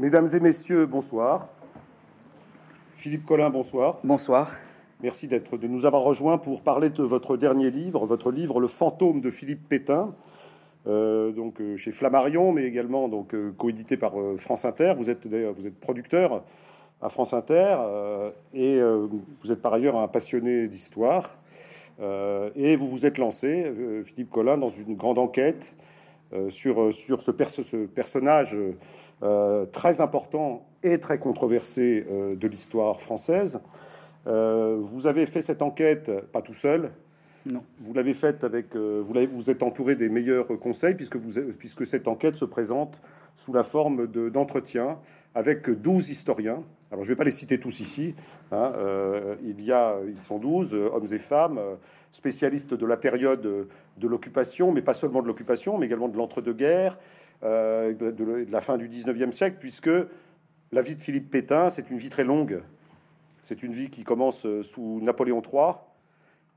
Mesdames et messieurs, bonsoir. Philippe Collin, bonsoir. Bonsoir. Merci d'être de nous avoir rejoints pour parler de votre dernier livre, votre livre Le fantôme de Philippe Pétain, euh, donc euh, chez Flammarion, mais également donc euh, coédité par France Inter. Vous êtes d'ailleurs vous êtes producteur à France Inter et vous êtes par ailleurs un passionné d'histoire et vous vous êtes lancé, Philippe Collin, dans une grande enquête sur sur ce, ce personnage très important et très controversé de l'histoire française. vous avez fait cette enquête pas tout seul, Vous l'avez faite avec, euh, vous, vous êtes entouré des meilleurs conseils puisque, vous, puisque cette enquête se présente sous la forme d'entretien avec 12 historiens. Alors je ne vais pas les citer tous ici. Hein, euh, il y a, ils sont 12 hommes et femmes euh, spécialistes de la période de l'occupation, mais pas seulement de l'occupation, mais également de l'entre-deux-guerres, de, de, la fin du 19e siècle, puisque la vie de Philippe Pétain, c'est une vie très longue. C'est une vie qui commence sous Napoléon III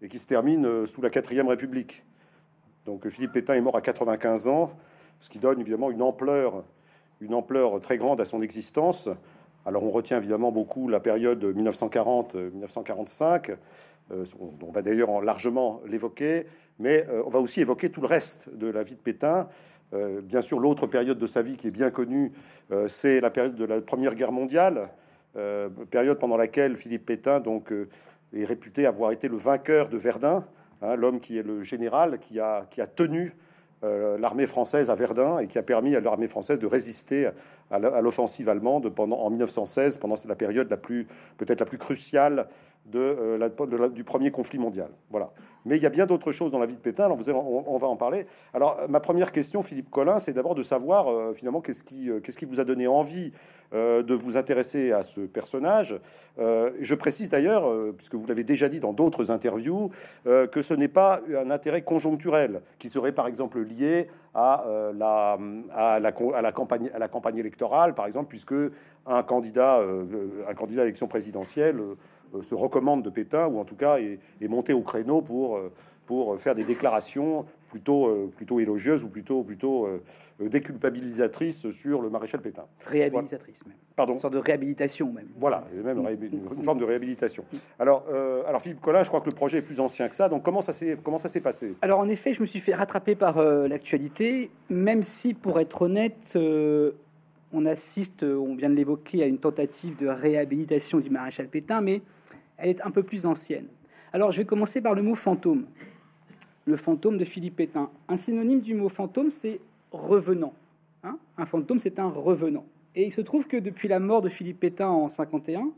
et qui se termine euh, sous la quatrième République. Donc Philippe Pétain est mort à 95 ans, ce qui donne évidemment une ampleur, une ampleur très grande à son existence. Alors on retient évidemment beaucoup la période 1940-1945, euh, on va d'ailleurs largement l'évoquer, mais euh, on va aussi évoquer tout le reste de la vie de Pétain. bien sûr, l'autre période de sa vie qui est bien connue, c'est la période de la Première Guerre mondiale, période pendant laquelle Philippe Pétain donc est réputé avoir été le vainqueur de Verdun, hein, l'homme qui est le général qui a, tenu euh, l'armée française à Verdun et qui a permis à l'armée française de résister à l'offensive allemande pendant en 1916, pendant la période la plus peut-être la plus cruciale de, euh, du premier conflit mondial. Voilà. Mais il y a bien d'autres choses dans la vie de Pétain. Alors vous on, va en parler. Alors ma première question, Philippe Collin, c'est d'abord de savoir euh, finalement qu'est-ce qui, qu'est-ce qui vous a donné envie de vous intéresser à ce personnage. je précise d'ailleurs, puisque vous l'avez déjà dit dans d'autres interviews, que ce n'est pas un intérêt conjoncturel qui serait par exemple lié à, la, à, la, à, la, campagne, à la campagne électorale, par exemple, puisque un candidat, un candidat à l'élection présidentielle euh, se recommande de Pétain, ou en tout cas est, monté au créneau pour, euh, pour faire des déclarations plutôt, euh, plutôt élogieuses ou plutôt, plutôt déculpabilisatrices sur le maréchal Pétain. Réhabilitatrice même. Pardon. Une sorte de réhabilitation même. Voilà, même une forme de réhabilitation. Alors, alors Philippe Collin, je crois que le projet est plus ancien que ça. Donc comment ça s'est comment ça s'est passé? Alors en effet, je me suis fait rattraper par l'actualité, même si pour être honnête, on assiste, on vient de l'évoquer, à une tentative de réhabilitation du maréchal Pétain, mais elle est un peu plus ancienne. Alors, je vais commencer par le mot fantôme. Le fantôme de Philippe Pétain. Un synonyme du mot fantôme, c'est revenant. Hein. un fantôme, c'est un revenant. Et il se trouve que depuis la mort de Philippe Pétain en 51,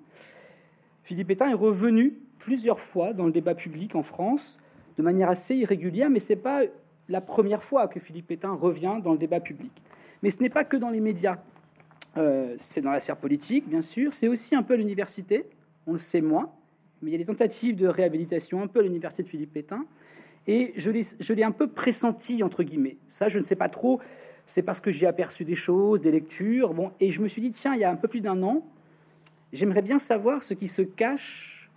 Philippe Pétain est revenu plusieurs fois dans le débat public en France de manière assez irrégulière, mais c'est pas la première fois que Philippe Pétain revient dans le débat public. Mais ce n'est pas que dans les médias. Euh, c'est dans la sphère politique, bien sûr. C'est aussi un peu l'université. On le sait moins mais il y a des tentatives de réhabilitation un peu à l'université de Philippe Pétain. Et je l'ai un peu pressenti, entre guillemets. Ça, je ne sais pas trop. C'est parce que j'ai aperçu des choses, des lectures. Bon, et je me suis dit, tiens, il y a un peu plus d'un an, j'aimerais bien savoir ce qui se cache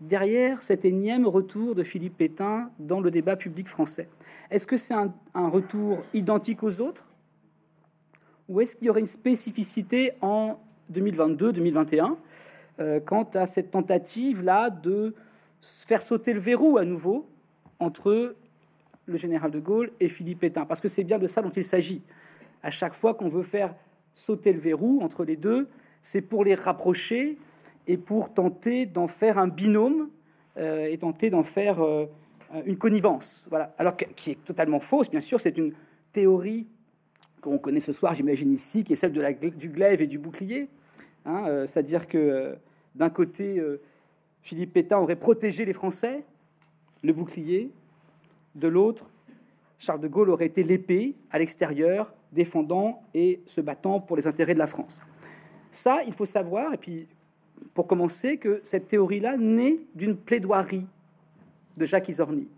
derrière cet énième retour de Philippe Pétain dans le débat public français. Est-ce que c'est un, retour identique aux autres Ou est-ce qu'il y aurait une spécificité en 2022-2021 euh, quant à cette tentative-là de faire sauter le verrou à nouveau entre le général de Gaulle et Philippe Pétain? Parce que c'est bien de ça dont il s'agit. À chaque fois qu'on veut faire sauter le verrou entre les deux, c'est pour les rapprocher et pour tenter d'en faire un binôme euh, et tenter d'en faire euh, une connivence. Voilà. Alors qui est totalement fausse, bien sûr, c'est une théorie qu'on connaît ce soir, j'imagine ici, qui est celle du glaive et du bouclier. Hein, c'est-à-dire que d'un côté, euh, Philippe Pétain aurait protégé les Français, le bouclier. De l'autre, Charles de Gaulle aurait été l'épée à l'extérieur, défendant et se battant pour les intérêts de la France. Ça, il faut savoir, et puis pour commencer, que cette théorie-là naît d'une plaidoirie de Jacques Isorny.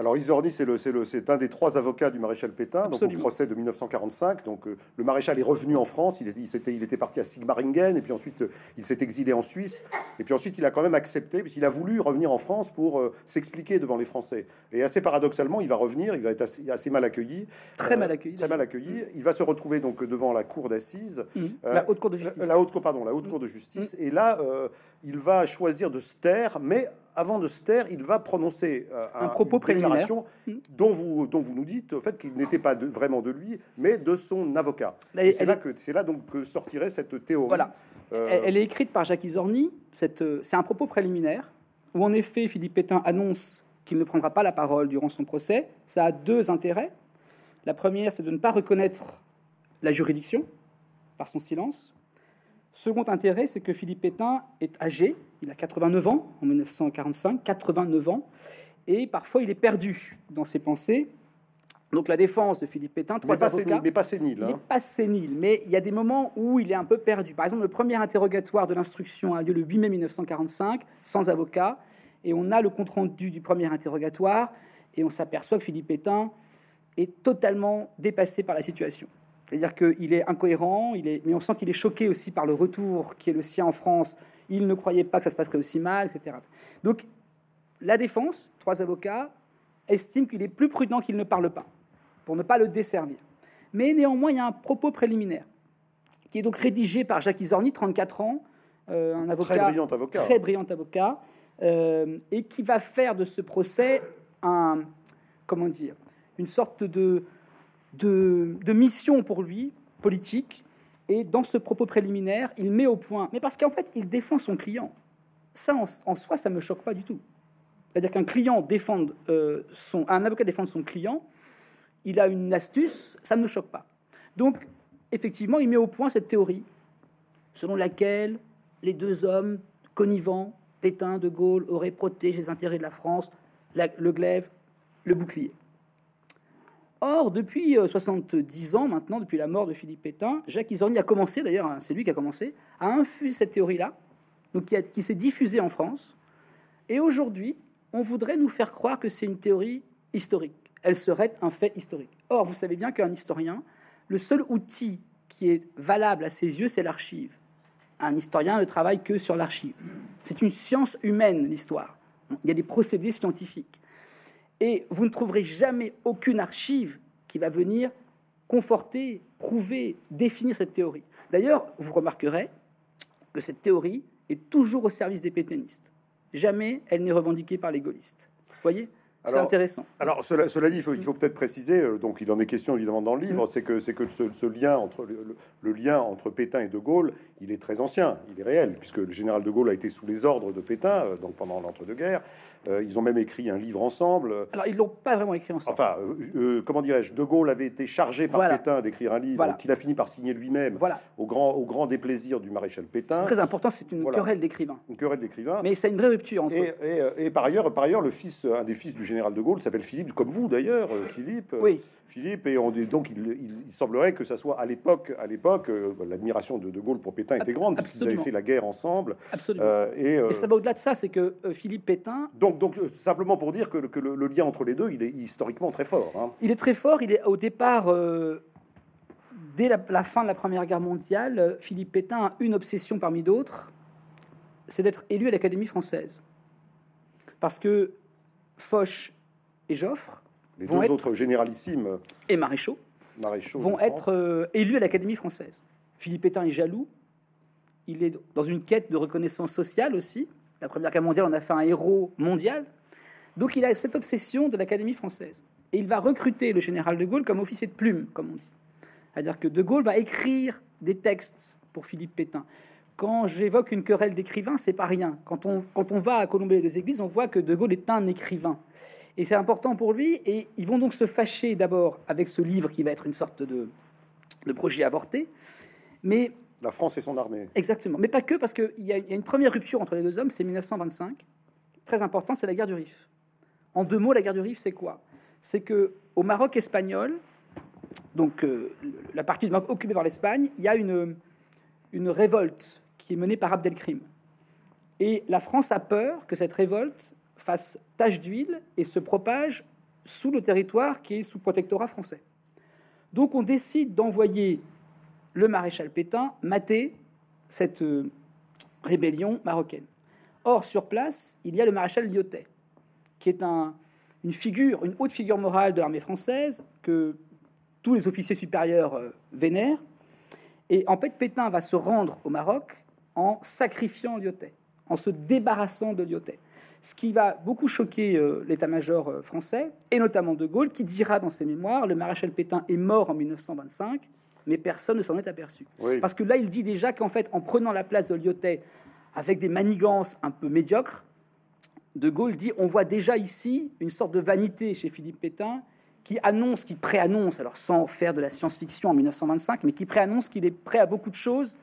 Alors Isorni, c'est le, c'est le, c'est un des trois avocats du maréchal Pétain, donc au Absolument. procès de 1945. Donc euh, le maréchal est revenu en France. Il, est- il s'était, il était parti à Sigmaringen et puis ensuite euh, il s'est exilé en Suisse. Et puis ensuite il a quand même accepté puisqu'il a voulu revenir en France pour euh, s'expliquer devant les Français. Et assez paradoxalement, il va revenir. Il va être assez, assez mal accueilli. Très mal accueilli, Très mal accueilli. Il va se retrouver donc devant la cour d'assises. Euh, la haute cour de justice. La haute cour, pardon, la haute cour de justice. Et là, il va choisir de se taire, mais avant de se taire, il va prononcer euh, Un propos une préliminaire. déclaration dont vous, dont vous nous dites au fait qu'il n'était pas de- vraiment de lui, mais de son avocat. Et C'est là est- que c'est là donc que sortirait cette théorie. Voilà. Euh, Elle, elle est écrite par Jacques Isorni. Euh, C'est un propos préliminaire où, en effet, Philippe Pétain annonce qu'il ne prendra pas la parole durant son procès. Ça a deux intérêts. La première, c'est de ne pas reconnaître la juridiction par son silence. Second intérêt, c'est que Philippe Pétain est âgé. Il a 89 ans en 1945, 89 ans. Et parfois, il est perdu dans ses pensées. Donc, la défense de Philippe Pétin, mais, trois pas avocats. sénile, mais pas sénile. Il hein. n'est pas sénile, mais il y a des moments où il est un peu perdu. Par exemple, le premier interrogatoire de l'instruction a lieu le 8 mai 1945, sans avocat, et on a le compte-rendu du premier interrogatoire, et on s'aperçoit que Philippe Pétain est totalement dépassé par la situation. C'est-à-dire qu'il est incohérent, il est... mais on sent qu'il est choqué aussi par le retour qui est le sien en France. Il ne croyait pas que ça se passerait aussi mal, etc. Donc, la défense, trois avocats, estime qu'il est plus prudent qu'il ne parle pas, pour ne pas le desservir. Mais néanmoins, il y a un propos préliminaire qui est donc rédigé par Jacques Isorni, 34 ans, euh, un avocat Très brillant avocat. très brillant avocat, euh, et qui va faire de ce procès un, comment dire, une sorte de, de, de mission pour lui, politique. Et dans ce propos préliminaire, il met au point, mais parce qu'en fait, il défend son client. Ça, en, soi, ça me choque pas du tout. C'est-à-dire qu'un client défende euh, son, un avocat défende son client, il a une astuce, ça ne me choque pas. Donc, effectivement, il met au point cette théorie selon laquelle les deux hommes connivants, Pétain, De Gaulle, auraient protégé les intérêts de la France, la- le glaive, le bouclier. Or, depuis euh, 70 ans maintenant, depuis la mort de Philippe Pétain, Jacques Isorni a commencé, d'ailleurs, hein, c'est lui qui a commencé, à infuser cette théorie-là, donc qui s'est diffusée en France. Et aujourd'hui, on voudrait nous faire croire que c'est une théorie historique. Elle serait un fait historique. Or, vous savez bien qu'un historien, le seul outil qui est valable à ses yeux, c'est l'archive. Un historien ne travaille que sur l'archive. C'est une science humaine, l'histoire. Il y a des procédés scientifiques. Et vous ne trouverez jamais aucune archive qui va venir conforter, prouver, définir cette théorie. D'ailleurs, vous remarquerez que cette théorie est toujours au service des pétainistes. Jamais elle n'est revendiquée par les gaullistes. Vous voyez? C'est intéressant. Alors, cela, cela dit, il faut, peut-être préciser, euh, donc il en est question évidemment dans le livre, c'est que, c'est que ce, ce lien entre le lien entre Pétain et De Gaulle, il est très ancien, il est réel, puisque le général De Gaulle a été sous les ordres de Pétain, euh, donc pendant l'entre-deux-guerres. Euh, ils ont même écrit un livre ensemble. Alors, ils l'ont pas vraiment écrit ensemble. Enfin, euh, euh, comment dirais-je, De Gaulle avait été chargé par Voilà. Pétain d'écrire un livre Voilà. qu'il a fini par signer lui-même, Voilà. au, grand, au grand déplaisir du maréchal Pétain. C'est très important, c'est une querelle d'écrivains. Une querelle d'écrivains. Mais c'est une vraie rupture entre Et, eux. et, et par ailleurs, par ailleurs, le fils, un des fils du général de Gaulle s'appelle Philippe, comme vous d'ailleurs, Philippe. Oui. Philippe, et on donc il, il- il semblerait que ça soit à l'époque, à l'époque, l'admiration de De Gaulle pour Pétain était grande puisqu'ils avaient fait la guerre ensemble. Absolument. Euh, et euh, Mais ça va au-delà de ça, c'est que Philippe Pétain, donc, donc euh, simplement pour dire que, le- que le, le lien entre les deux, il est historiquement très fort. hein. il est très fort. Il est au départ, euh, dès la, la fin de la Première Guerre mondiale, euh, Philippe Pétain a une obsession parmi d'autres, c'est d'être élu à l'Académie française. Parce que Foch et Joffre Les vont deux être- autres généralissimes et Maréchaux maréchaux vont être euh, élus à l'Académie française. Philippe Pétain est jaloux. Il est dans une quête de reconnaissance sociale aussi. La Première Guerre mondiale en a fait un héros mondial. Donc il a cette obsession de l'Académie française. Et il va recruter le général de Gaulle comme officier de plume, comme on dit. C'est-à-dire que de Gaulle va écrire des textes pour Philippe Pétain. Quand j'évoque une querelle d'écrivains, c'est pas rien. Quand on, va à Colomber les églises, on voit que de Gaulle est un écrivain. Et c'est important pour lui. Et ils vont donc se fâcher d'abord avec ce livre qui va être une sorte de, de projet avorté. Mais La France et son armée. exactement. Mais pas que, parce qu'il y, a une première rupture entre les deux hommes, c'est 1925. Très important, c'est la guerre du Rif. En deux mots, la guerre du Rif, c'est quoi? C'est que au Maroc espagnol, donc euh, la partie du Maroc occupée par l'Espagne, il y a une, une révolte qui est menée par Abdelkrim. Et la France a peur que cette révolte fasse tache d'huile et se propage sous le territoire qui est sous protectorat français. Donc on décide d'envoyer le maréchal Pétain mater cette euh, rébellion marocaine. Or, sur place, il y a le maréchal Lyotet, qui est un, une figure, une haute figure morale de l'armée française que tous les officiers supérieurs euh, vénèrent. Et en fait, Pétain va se rendre au Maroc en sacrifiant Lyotet, en se débarrassant de Lyotet. Ce qui va beaucoup choquer euh, l'état-major français, et notamment De Gaulle, qui dira dans ses mémoires Le maréchal Pétain est mort en 1925, mais personne ne s'en est aperçu. Parce que là, il dit déjà qu'en fait, en prenant la place de Lyotet avec des manigances un peu médiocres, De Gaulle dit On voit déjà ici une sorte de vanité chez Philippe Pétain qui annonce, qui préannonce, alors sans faire de la science-fiction en 1925, mais qui préannonce qu'il est prêt à beaucoup de choses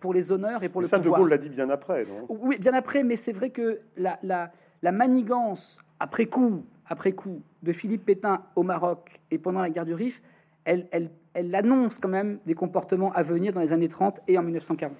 pour les honneurs et pour le ça, pouvoir. De Gaulle l'a dit bien après, non Oui, bien après, mais c'est vrai que la, la, la manigance après coup, après coup de Philippe Pétain au Maroc et pendant la guerre du Rif, elle, elle, elle annonce quand même des comportements à venir dans les années 30 et en 1940.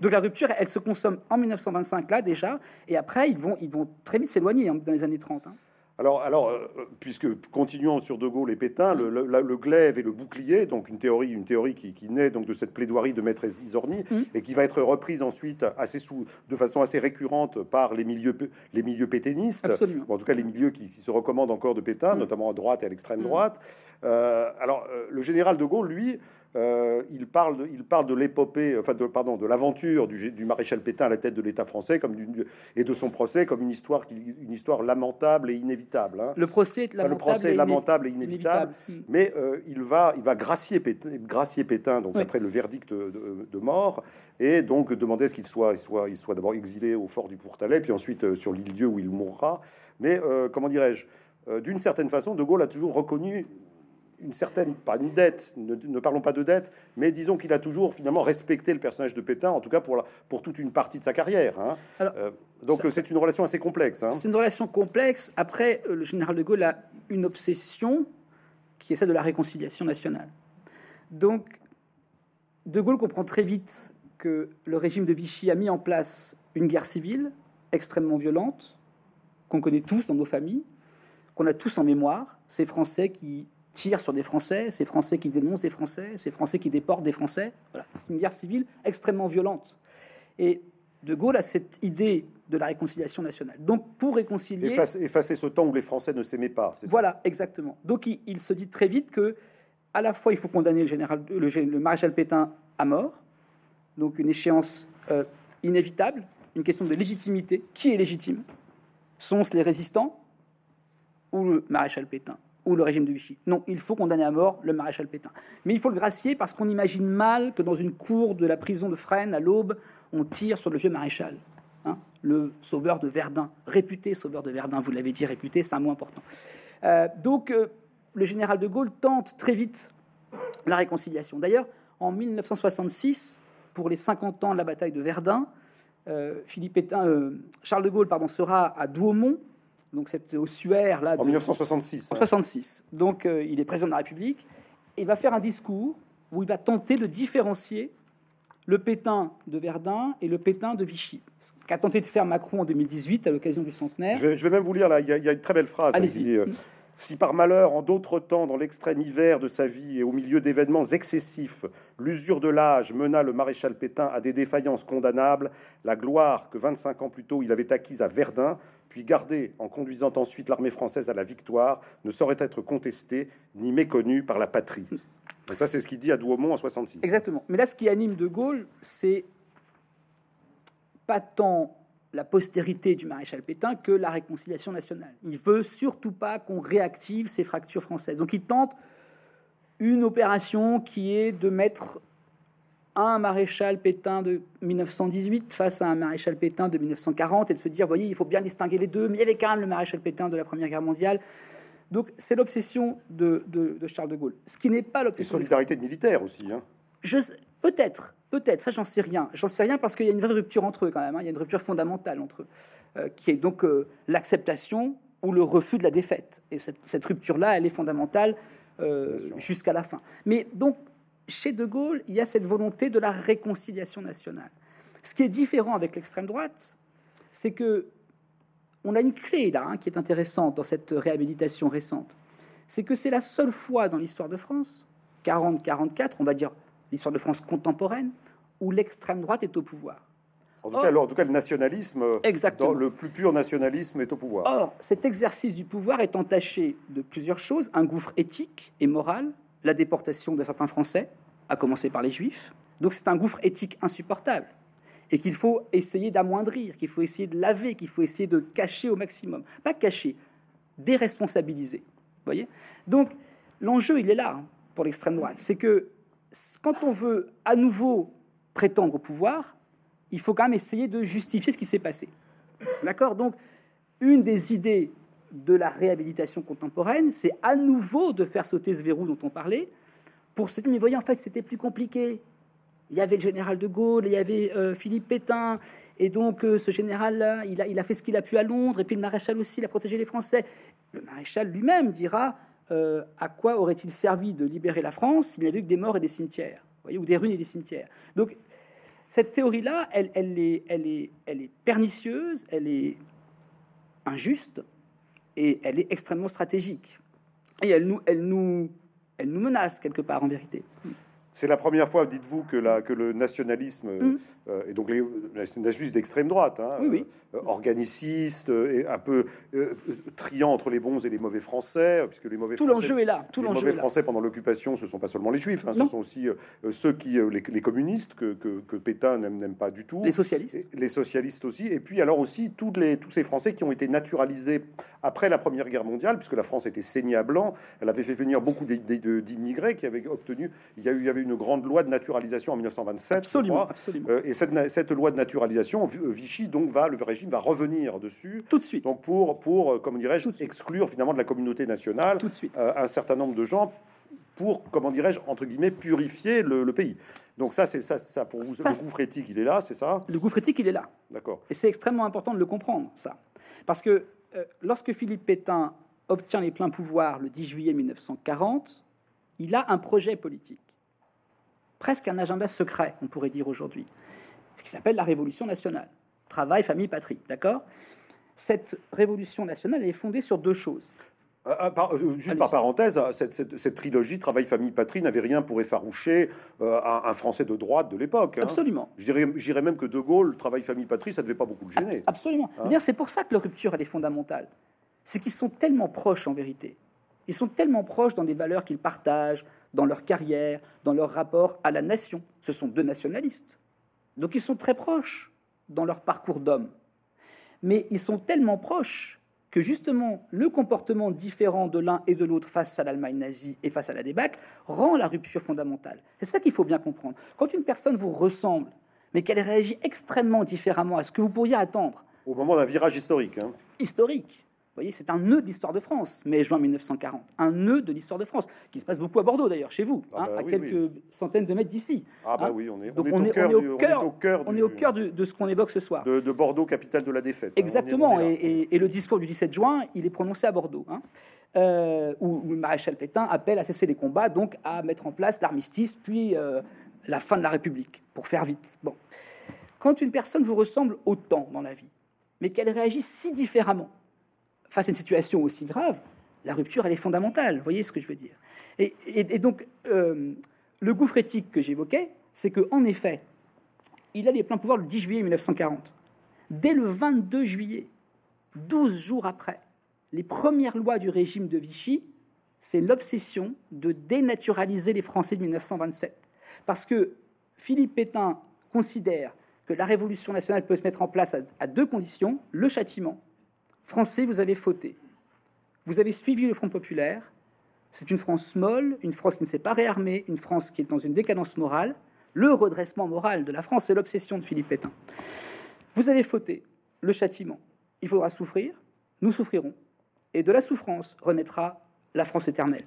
Donc la rupture, elle se consomme en 1925 là déjà, et après ils vont, très vite s'éloigner hein, dans les années 30. Hein. Alors, alors euh, puisque continuons sur De Gaulle et Pétain, le, le, le, glaive et le bouclier, donc une théorie, une théorie qui, qui naît donc de cette plaidoirie de Maître Isorni mm. et qui va être reprise ensuite assez sous, de façon assez récurrente par les milieux, les milieux pétainistes, en tout cas les milieux qui, qui, se recommandent encore de Pétain, mm. notamment à droite et à l'extrême mm. droite. Euh, alors, euh, le général De Gaulle, lui, euh, il, parle de, il parle de l'épopée, enfin, de, pardon, de l'aventure du, du, maréchal Pétain à la tête de l'État français comme et de son procès comme une histoire, qui, une histoire lamentable et inévitable. Hein. Le procès est lamentable, enfin, le procès est lamentable et inévitable, inévitable. mais euh, il va, il va gracier Pétain, gracier Pétain donc oui. après le verdict de, de, de, mort, et donc demander ce qu'il soit, il soit, il soit d'abord exilé au fort du Pourtalais, puis ensuite euh, sur l'île Dieu où il mourra. Mais comment dirais-je? D'une certaine façon, De Gaulle a toujours reconnu une certaine, pas une dette, ne, ne parlons pas de dette, mais disons qu'il a toujours finalement respecté le personnage de Pétain, en tout cas pour, la, pour toute une partie de sa carrière. Hein. Alors, euh, donc c'est une relation assez complexe. Hein. C'est une relation complexe. Après, euh, le général de Gaulle a une obsession qui est celle de la réconciliation nationale. Donc, de Gaulle comprend très vite que le régime de Vichy a mis en place une guerre civile extrêmement violente, qu'on connaît tous dans nos familles, qu'on a tous en mémoire, ces Français qui tirent sur des Français, ces Français qui dénoncent des Français, ces Français qui déportent des Français. Voilà. C'est une guerre civile extrêmement violente. Et De Gaulle a cette idée de la réconciliation nationale. Donc, pour réconcilier... Effacer, effacer ce temps où les Français ne s'aimaient pas. Voilà, ça? exactement. Donc, il, il, se dit très vite que, à la fois, il faut condamner le, général, le, le maréchal Pétain à mort, donc une échéance euh, inévitable, une question de légitimité. Qui est légitime? Sont-ce les résistants ou le maréchal Pétain? Ou le régime de Vichy. Non, il faut condamner à mort le maréchal Pétain. Mais il faut le gracier parce qu'on imagine mal que dans une cour de la prison de Fresnes, à l'aube, on tire sur le vieux maréchal, hein, le sauveur de Verdun, réputé sauveur de Verdun, vous l'avez dit, réputé, c'est un mot important. Euh, donc, euh, le général de Gaulle tente très vite la réconciliation. D'ailleurs, en 1966, pour les 50 ans de la bataille de Verdun, euh, Philippe Pétain, Charles de Gaulle pardon, sera à Douaumont, donc c'était au Suaire là. En 1966. En 66. Donc euh, il est président de la République. Et il va faire un discours où il va tenter de différencier le Pétain de Verdun et le Pétain de Vichy. Ce qu'a tenté de faire Macron en 2018 à l'occasion du centenaire. Je vais, je vais, même vous lire là. Il y a, il y a une très belle phrase. Allez-y. Si par malheur, en d'autres temps, dans l'extrême hiver de sa vie et au milieu d'événements excessifs, l'usure de l'âge mena le maréchal Pétain à des défaillances condamnables, la gloire que 25 ans plus tôt il avait acquise à Verdun, puis gardée en conduisant ensuite l'armée française à la victoire, ne saurait être contestée ni méconnue par la patrie. Donc ça, c'est ce qu'il dit à Douaumont en 66. Exactement. Mais là, ce qui anime De Gaulle, c'est pas tant la postérité du maréchal Pétain que la réconciliation nationale. Il veut surtout pas qu'on réactive ces fractures françaises. Donc il tente une opération qui est de mettre un maréchal Pétain de 1918 face à un maréchal Pétain de 1940 et de se dire, voyez, il faut bien distinguer les deux, mais il y avait quand même le maréchal Pétain de la Première Guerre mondiale. Donc c'est l'obsession de, de, de, Charles de Gaulle. Ce qui n'est pas l'obsession... Et solidarité de militaire aussi. Hein. Je, peut-être, Peut-être, ça j'en sais rien. J'en sais rien parce qu'il y a une vraie rupture entre eux quand même. Hein. Il y a une rupture fondamentale entre eux, euh, qui est donc euh, l'acceptation ou le refus de la défaite. Et cette, cette rupture-là, elle est fondamentale euh, jusqu'à la fin. Mais donc, chez De Gaulle, il y a cette volonté de la réconciliation nationale. Ce qui est différent avec l'extrême droite, c'est que on a une clé là hein, qui est intéressante dans cette réhabilitation récente. C'est que c'est la seule fois dans l'histoire de France, 40-44, on va dire l'histoire de France contemporaine, où l'extrême droite est au pouvoir. En tout, cas, alors, en tout cas, le nationalisme, Exactement. Dans le plus pur nationalisme, est au pouvoir. Or, cet exercice du pouvoir est entaché de plusieurs choses un gouffre éthique et moral, la déportation de certains Français, à commencer par les Juifs. Donc, c'est un gouffre éthique insupportable et qu'il faut essayer d'amoindrir, qu'il faut essayer de laver, qu'il faut essayer de cacher au maximum. Pas cacher, déresponsabiliser. voyez? Donc, l'enjeu, il est là hein, pour l'extrême droite. C'est que quand on veut à nouveau prétendre au pouvoir, il faut quand même essayer de justifier ce qui s'est passé. D'accord? Donc, une des idées de la réhabilitation contemporaine, c'est à nouveau de faire sauter ce verrou dont on parlait, pour se dire, mais voyez, en fait, c'était plus compliqué. Il y avait le général de Gaulle, il y avait euh, Philippe Pétain, et donc euh, ce général-là, il a, il a fait ce qu'il a pu à Londres, et puis le maréchal aussi, il a protégé les Français. Le maréchal lui-même dira, euh, à quoi aurait-il servi de libérer la France s'il n'y avait que des morts et des cimetières, ou des ruines et des cimetières. Donc cette théorie-là, elle, est, elle, est, elle est pernicieuse, elle est injuste et elle est extrêmement stratégique. Et elle nous, elle nous, elle nous menace quelque part en vérité. C'est la première fois, dites-vous, que, que le nationalisme, mm. euh, et donc les nationalistes d'extrême droite, hein, euh, organiciste et un peu euh, triant entre les bons et les mauvais Français, puisque les mauvais tout l'enjeu est là. Tout les mauvais Français pendant l'occupation, ce sont pas seulement les Juifs, hein, ce sont aussi ceux qui, les, communistes que, que, Pétain n'aime pas du tout, les socialistes, les socialistes aussi, et puis alors aussi tous les tous ces Français qui ont été naturalisés après la Première Guerre mondiale, puisque la France était saignée à blanc, elle avait fait venir beaucoup d'immigrés qui avaient obtenu, il y a eu, il y avait une grande loi de naturalisation en 1927. Absolument, euh, et cette, cette, loi de naturalisation, Vichy donc va, le régime va revenir dessus. Tout de suite. Donc pour, pour euh, comment dirais-je, exclure finalement de la communauté nationale Tout de suite. Euh, un certain nombre de gens pour, comment dirais-je, entre guillemets, purifier le, pays. Donc ça, c'est ça, ça pour vous. le gouffre éthique, il est là, c'est ça? Le gouffre éthique, il est là. D'accord. Et c'est extrêmement important de le comprendre, ça. Parce que lorsque Philippe Pétain obtient les pleins pouvoirs le 10 juillet 1940, il a un projet politique presque un agenda secret, on pourrait dire aujourd'hui, ce qui s'appelle la Révolution nationale. Travail, famille, patrie, d'accord? Cette Révolution nationale est fondée sur deux choses. Ah, ah, euh, juste par parenthèse, cette, trilogie Travail, famille, patrie n'avait rien pour effaroucher euh, un, Français de droite de l'époque. Hein. Absolument. Je dirais, même que De Gaulle, Travail, famille, patrie, ça ne devait pas beaucoup le gêner. Absolument. Hein c'est pour ça que la rupture, elle est fondamentale. C'est qu'ils sont tellement proches en vérité. Ils sont tellement proches dans des valeurs qu'ils partagent, dans leur carrière, dans leur rapport à la nation. Ce sont deux nationalistes. Donc ils sont très proches dans leur parcours d'homme. Mais ils sont tellement proches que justement le comportement différent de l'un et de l'autre face à l'Allemagne nazie et face à la débâcle rend la rupture fondamentale. C'est ça qu'il faut bien comprendre. Quand une personne vous ressemble, mais qu'elle réagit extrêmement différemment à ce que vous pourriez attendre. Au moment d'un virage historique. Hein. Historique voyez, c'est un nœud de l'histoire de France, mai-juin 1940. Un nœud de l'histoire de France, qui se passe beaucoup à Bordeaux d'ailleurs, chez vous, ah hein, bah à quelques centaines de mètres d'ici. Ah bah hein. oui, on est, on est, au cœur, on est au cœur de, ce qu'on évoque ce soir. De, Bordeaux, capitale de la défaite. Hein. Exactement, et, le discours du 17 juin, il est prononcé à Bordeaux. Euh, où, le maréchal Pétain appelle à cesser les combats, donc à mettre en place l'armistice, puis euh, la fin de la République, pour faire vite. Bon. Quand une personne vous ressemble autant dans la vie, mais qu'elle réagit si différemment, face à une situation aussi grave, la rupture, elle est fondamentale. Vous voyez ce que je veux dire et, donc, euh, le gouffre éthique que j'évoquais, c'est qu'en effet, il a les pleins pouvoirs le 10 juillet 1940. Dès le 22 juillet, 12 jours après, les premières lois du régime de Vichy, c'est l'obsession de dénaturaliser les Français de 1927. Parce que Philippe Pétain considère que la révolution nationale peut se mettre en place à deux conditions, le châtiment Français, vous avez fauté. Vous avez suivi le Front populaire. C'est une France molle, une France qui ne s'est pas réarmée, une France qui est dans une décadence morale. Le redressement moral de la France, c'est l'obsession de Philippe Pétain. Vous avez fauté. Le châtiment. Il faudra souffrir. Nous souffrirons. Et de la souffrance renaîtra la France éternelle.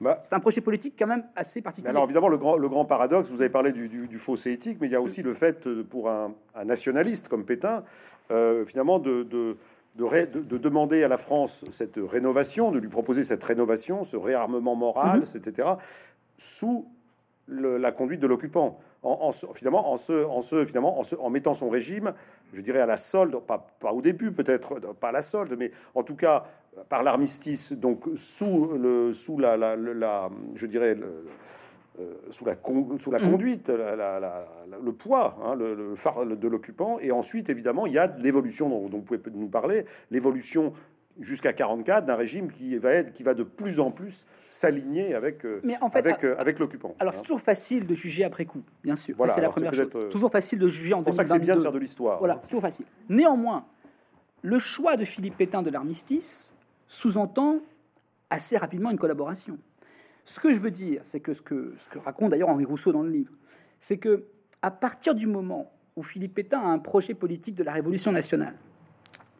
Bah, c'est un projet politique quand même assez particulier. alors évidemment, le grand, le grand paradoxe, vous avez parlé du, du, fossé éthique, mais il y a aussi le fait euh, pour un, nationaliste comme Pétain, euh, finalement, de, de, demander à la France cette rénovation, de lui proposer cette rénovation, ce réarmement moral, mhm. etc., sous la conduite de l'occupant. en, finalement, en, se, en, se, finalement en, se, en, mettant son régime, je dirais à la solde, pas, pas au début peut-être, pas à la solde, mais en tout cas par l'armistice, donc sous, le, sous la, la, la je dirais, sous la, sous la mm. conduite, le poids, hein, le, phare de l'occupant. Et ensuite, évidemment, il y a l'évolution dont, dont, vous pouvez nous parler, l'évolution jusqu'à 44 d'un régime qui va être qui va de plus en plus s'aligner avec euh, Mais en fait, avec, euh, avec l'occupant. Alors c'est toujours facile de juger après coup, bien sûr. Voilà, c'est la première chose. Euh, toujours facile de juger en pour ça que c'est bien de faire de l'histoire. Voilà, toujours facile. Néanmoins, le choix de Philippe Pétain de l'armistice sous-entend assez rapidement une collaboration. Ce que je veux dire, c'est que ce que raconte d'ailleurs Henri Rousseau dans le livre, c'est que à partir du moment où Philippe Pétain a un projet politique de la révolution nationale,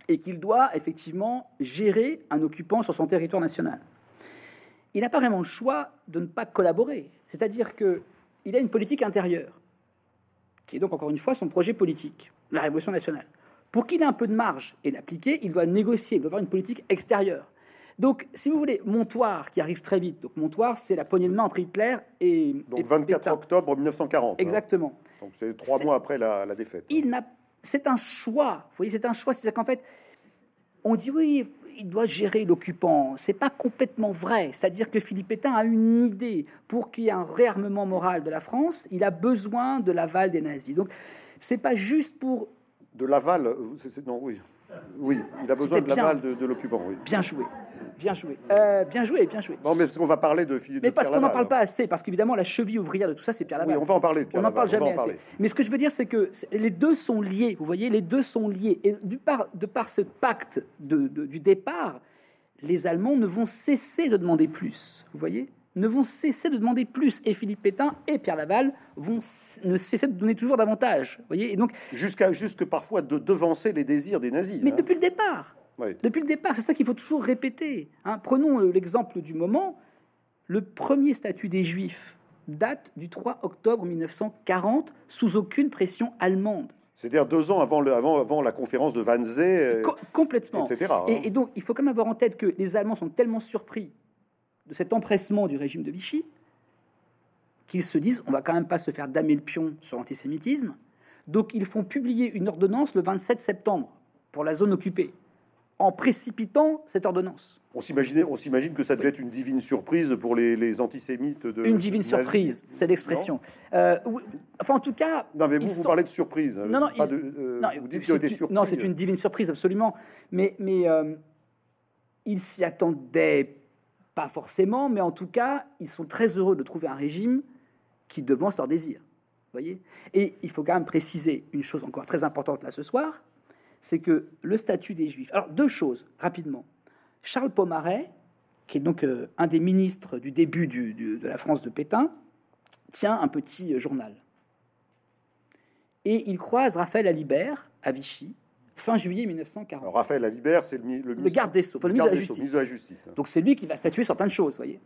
et qu'il doit effectivement gérer un occupant sur son territoire national. Il n'a pas vraiment le choix de ne pas collaborer. C'est-à-dire qu'il a une politique intérieure, qui est donc encore une fois son projet politique, la Révolution nationale. Pour qu'il ait un peu de marge et l'appliquer, il doit négocier, il doit avoir une politique extérieure. Donc, si vous voulez, Montoire, qui arrive très vite. Donc, Montoire, c'est la poignée de main entre Hitler et. Donc, 24 octobre 1940. Hein. Exactement. Donc, c'est trois mois après la, la défaite. Il n'a c'est un choix. Vous voyez, c'est un choix. C'est-à-dire qu'en fait, on dit oui, il doit gérer l'occupant. C'est pas complètement vrai. C'est-à-dire que Philippe Pétain a une idée. Pour qu'il y ait un réarmement moral de la France, il a besoin de l'aval des nazis. Donc, c'est pas juste pour. De l'aval Non, oui. Oui, il a besoin de l'aval de, de l'occupant. Oui. Bien joué. Bien joué. Euh, bien joué, bien joué. Non, mais parce qu'on va parler de Philippe Mais parce qu'on n'en parle pas assez, parce qu'évidemment, la cheville ouvrière de tout ça, c'est Pierre Laval. Oui, on va en parler. on n'en parle jamais assez. Mais ce que je veux dire, c'est que les deux sont liés. Vous voyez, les deux sont liés. Et du par, de par ce pacte de, du départ, les Allemands ne vont cesser de demander plus. Vous voyez ne vont cesser de demander plus. Et Philippe Pétain et Pierre Laval vont ne cesser de donner toujours davantage. Vous voyez et donc jusqu'à jusque parfois de devancer les désirs des nazis. Mais hein. depuis le départ. Depuis le départ, c'est ça qu'il faut toujours répéter. Hein. Prenons euh, l'exemple du moment. Le premier statut des Juifs date du 3 octobre 1940 sous aucune pression allemande. C'est-à-dire deux ans avant, le, avant, avant, la conférence de Wannsee, complètement. etc. Hein. Et, donc, il faut quand même avoir en tête que les Allemands sont tellement surpris de cet empressement du régime de Vichy qu'ils se disent on va quand même pas se faire damer le pion sur l'antisémitisme. Donc, ils font publier une ordonnance le 27 septembre pour la zone occupée en précipitant cette ordonnance. On s'imagine, on s'imagine que ça devait être une divine surprise pour les, antisémites de une divine surprise, c'est l'expression. Euh, enfin, en tout cas, non, mais vous, vous parlez de surprise. Non, non, euh, vous dites qu'ils ont été surpris. Non, c'est une divine surprise, absolument. Mais, mais euh, ils s'y attendaient pas forcément, mais en tout cas, ils sont très heureux de trouver un régime qui devance leur désir. Voyez. Et il faut quand même préciser une chose encore très importante là ce soir c'est que le statut des Juifs. Alors, deux choses, rapidement. Charles Pomaret, qui est donc euh, un des ministres du début de la France de Pétain, tient un petit euh, journal. Et il croise Raphaël Alibert à Vichy, fin juillet 1940. Alors, Raphaël Alibert, c'est le, le, garde des Sceaux, le, ministre, de la justice. Donc, c'est lui qui va statuer sur plein de choses, voyez.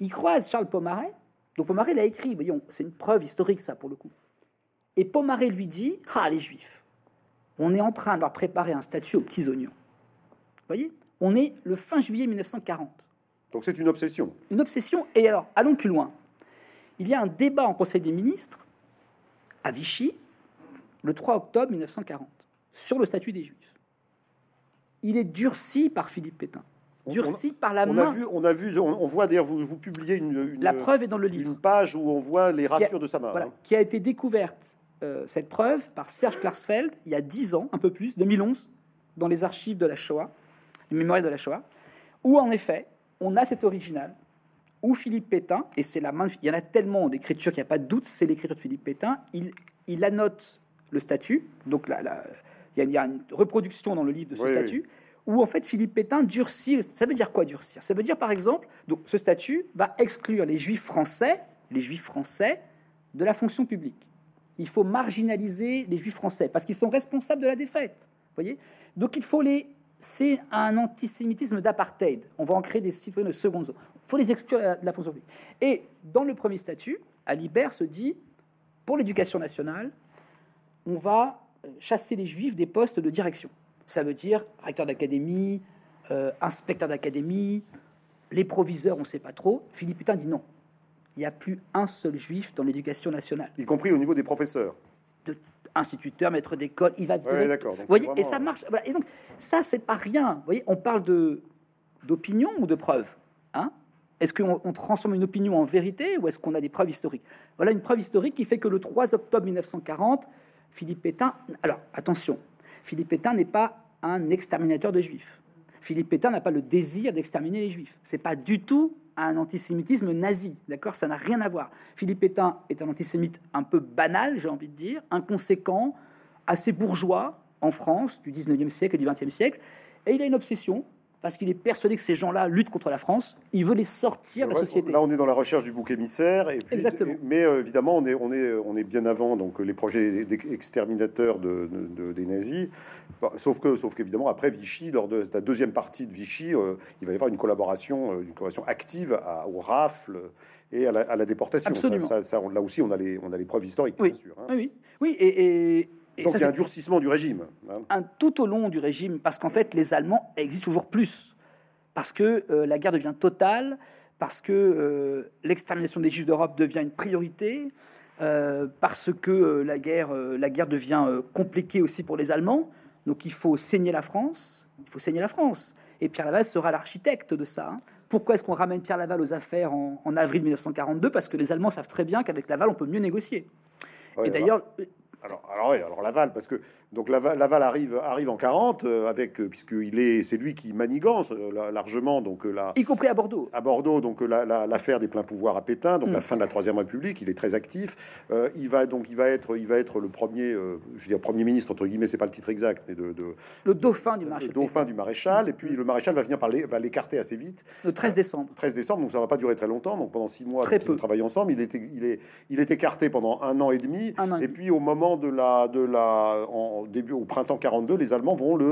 Il croise Charles Pomaret. Donc, Pomaret l'a écrit, voyons, c'est une preuve historique, ça, pour le coup. Et Pomaret lui dit Ah, les Juifs on est en train de leur préparer un statut aux petits oignons. Vous voyez? On est le fin juillet 1940. Donc c'est une obsession. Une obsession. Et alors, allons plus loin. Il y a un débat en Conseil des ministres à Vichy le 3 octobre 1940 sur le statut des Juifs. Il est durci par Philippe Pétain. Durci par la on main. A vu, on a vu, on, voit d'ailleurs, vous, vous publiez une, La preuve est dans le livre. Une page où on voit les ratures de sa main. Voilà, hein. Qui a été découverte euh, cette preuve par Serge Klarsfeld il y a 10 ans, un peu plus, 2011, dans les archives de la Shoah, du mémorial de la Shoah, où en effet, on a cet original où Philippe Pétain, et c'est la main, il y en a tellement d'écritures qu'il n'y a pas de doute, c'est l'écriture de Philippe Pétain, il, il annote le statut, donc la, il, y a, une reproduction dans le livre de ce statut, où en fait Philippe Pétain durcit. Ça veut dire quoi durcir? Ça veut dire par exemple, donc ce statut va exclure les juifs français, les juifs français de la fonction publique il faut marginaliser les juifs français parce qu'ils sont responsables de la défaite. Voyez Donc il faut les. C'est un antisémitisme d'apartheid. On va en créer des citoyens de seconde zone. Il faut les exclure de la fonction publique. Et dans le premier statut, Alibert se dit pour l'éducation nationale, on va euh, chasser les juifs des postes de direction. Ça veut dire recteur d'académie, euh, inspecteur d'académie, les proviseurs, on ne sait pas trop. Philippe Pétain dit non. Il n'y a plus un seul juif dans l'éducation nationale. Y compris au niveau des professeurs. De instituteur, maître d'école, il va. Ouais, d'accord. Voyez, et ça euh, marche. Voilà. Et donc, ça, c'est pas rien. Vous voyez, on parle de d'opinion ou de preuve. Hein? Est-ce qu'on on transforme une opinion en vérité ou est-ce qu'on a des preuves historiques? Voilà une preuve historique qui fait que le 3 octobre 1940, Philippe Pétain. Alors, attention, Philippe Pétain n'est pas un exterminateur de juifs. Philippe Pétain n'a pas le désir d'exterminer les juifs. C'est pas du tout un antisémitisme nazi, d'accord? Ça n'a rien à voir. Philippe Pétain est un antisémite un peu banal, j'ai envie de dire, inconséquent, assez bourgeois en France du 19e siècle et du 20e siècle, et il a une obsession parce qu'il est persuadé que ces gens-là luttent contre la France. Il veut les sortir de la société. Là, on est dans la recherche du bouc émissaire. Et puis- Exactement. Mais euh, évidemment, on est, on, est, on est bien avant donc, les projets exterminateurs de, de- de- des nazis. Bon, sauf que, sauf qu'évidemment, après Vichy, lors de la deuxième partie de Vichy, euh, il va y avoir une collaboration, euh, une collaboration active à- au rafle et à la, à la déportation. Absolument. Ça, ça- là aussi, on a les, on a les preuves historiques, Oui, bien sûr. hein. oui, oui, oui, et, et- et Donc ça, il y a un durcissement du régime. hein. un tout au long du régime, parce qu'en fait, les Allemands existent toujours plus, parce que euh, la guerre devient totale, parce que euh, l'extermination des Juifs d'Europe devient une priorité, euh, parce que la guerre, la guerre devient compliquée aussi pour les Allemands. Donc il faut saigner la France, il faut saigner la France. Et Pierre Laval sera l'architecte de ça. hein. Pourquoi est-ce qu'on ramène Pierre Laval aux affaires en, en avril 1942 Parce que les Allemands savent très bien qu'avec Laval, on peut mieux négocier. Ouais, Et d'ailleurs, Alors, alors, oui, alors Laval, parce que donc Laval, Laval arrive, arrive en 40 euh, avec euh, puisqu'il est, c'est lui qui manigance euh, la- largement donc euh, la, y compris à Bordeaux, à Bordeaux donc euh, la- la- l'affaire des pleins pouvoirs à Pétain, donc Mm. la fin de la troisième République. Il est très actif. Euh, il va donc il va être il va être le premier, euh, je veux dire premier ministre entre guillemets, c'est pas le titre exact, mais de, de- le dauphin du le maréchal dauphin du maréchal. Et puis le maréchal va venir par les- va l'écarter assez vite. Le 13 décembre. 13 décembre, donc ça va pas durer très longtemps. Donc pendant six mois, Très donc, peu. ils travaillent ensemble. Il est, il est, il est écarté pendant un an et demi. Un an et et demi. puis au moment de la, de la, en début au printemps 42, les Allemands vont le,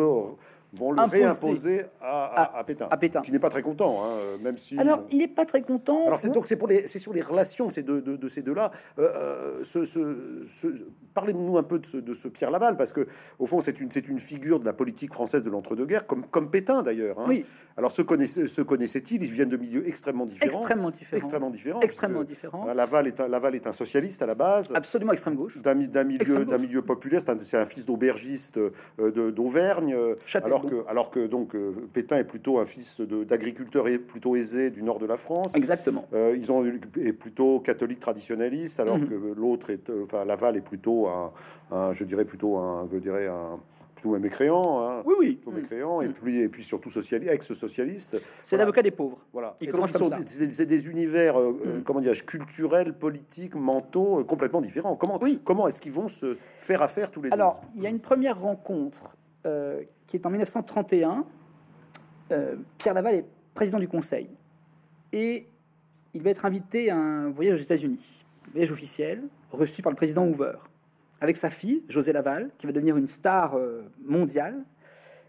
vont le Imposer. réimposer à, à- à Pétain, à Pétain. qui n'est pas très content, hein, même si. Alors, il n'est pas très content. Alors c'est donc c'est pour les c'est sur les relations ces deux, de, de ces deux-là. Euh, euh, ce, ce- ce- Parlez-nous un peu de ce, de ce Pierre Laval parce que au fond c'est une c'est une figure de la politique française de l'entre-deux-guerres comme comme Pétain d'ailleurs. hein. Oui. Alors se connaissait se connaissait-il? Ils viennent de milieux extrêmement différents. extrêmement différent. Extrêmement différents. Extrêmement parce que, différent. euh, Laval est un Laval est un socialiste à la base. Absolument extrême gauche. D'un mi- d'un milieu, d'un milieu populaire, c'est un, un fils d'aubergiste euh, d'Auvergne, alors que, alors que donc euh, Pétain est plutôt un fils d'agriculteur et plutôt aisé du nord de la France. Exactement. Euh, ils ont est plutôt catholique traditionnaliste, alors Mhm. que l'autre est, euh, enfin Laval est plutôt un, un- je dirais plutôt un, je dirais un plutôt un mécréant, hein, Oui, oui. plutôt mécréant, et puis et puis surtout socialiste, ex-socialiste. C'est Voilà. l'avocat des pauvres. Voilà. Il Et commence donc, comme. C'est des, univers, euh, euh, Mhm. comment dire, culturels, politiques, mentaux, euh, complètement différents. Comment, Oui. comment est-ce qu'ils vont se faire affaire tous les Alors, il y a une première rencontre euh, qui est en 1931. Euh, Pierre Laval est président du Conseil et il va être invité à un voyage aux États-Unis, voyage officiel reçu par le président Hoover, avec sa fille José Laval, qui va devenir une star euh, mondiale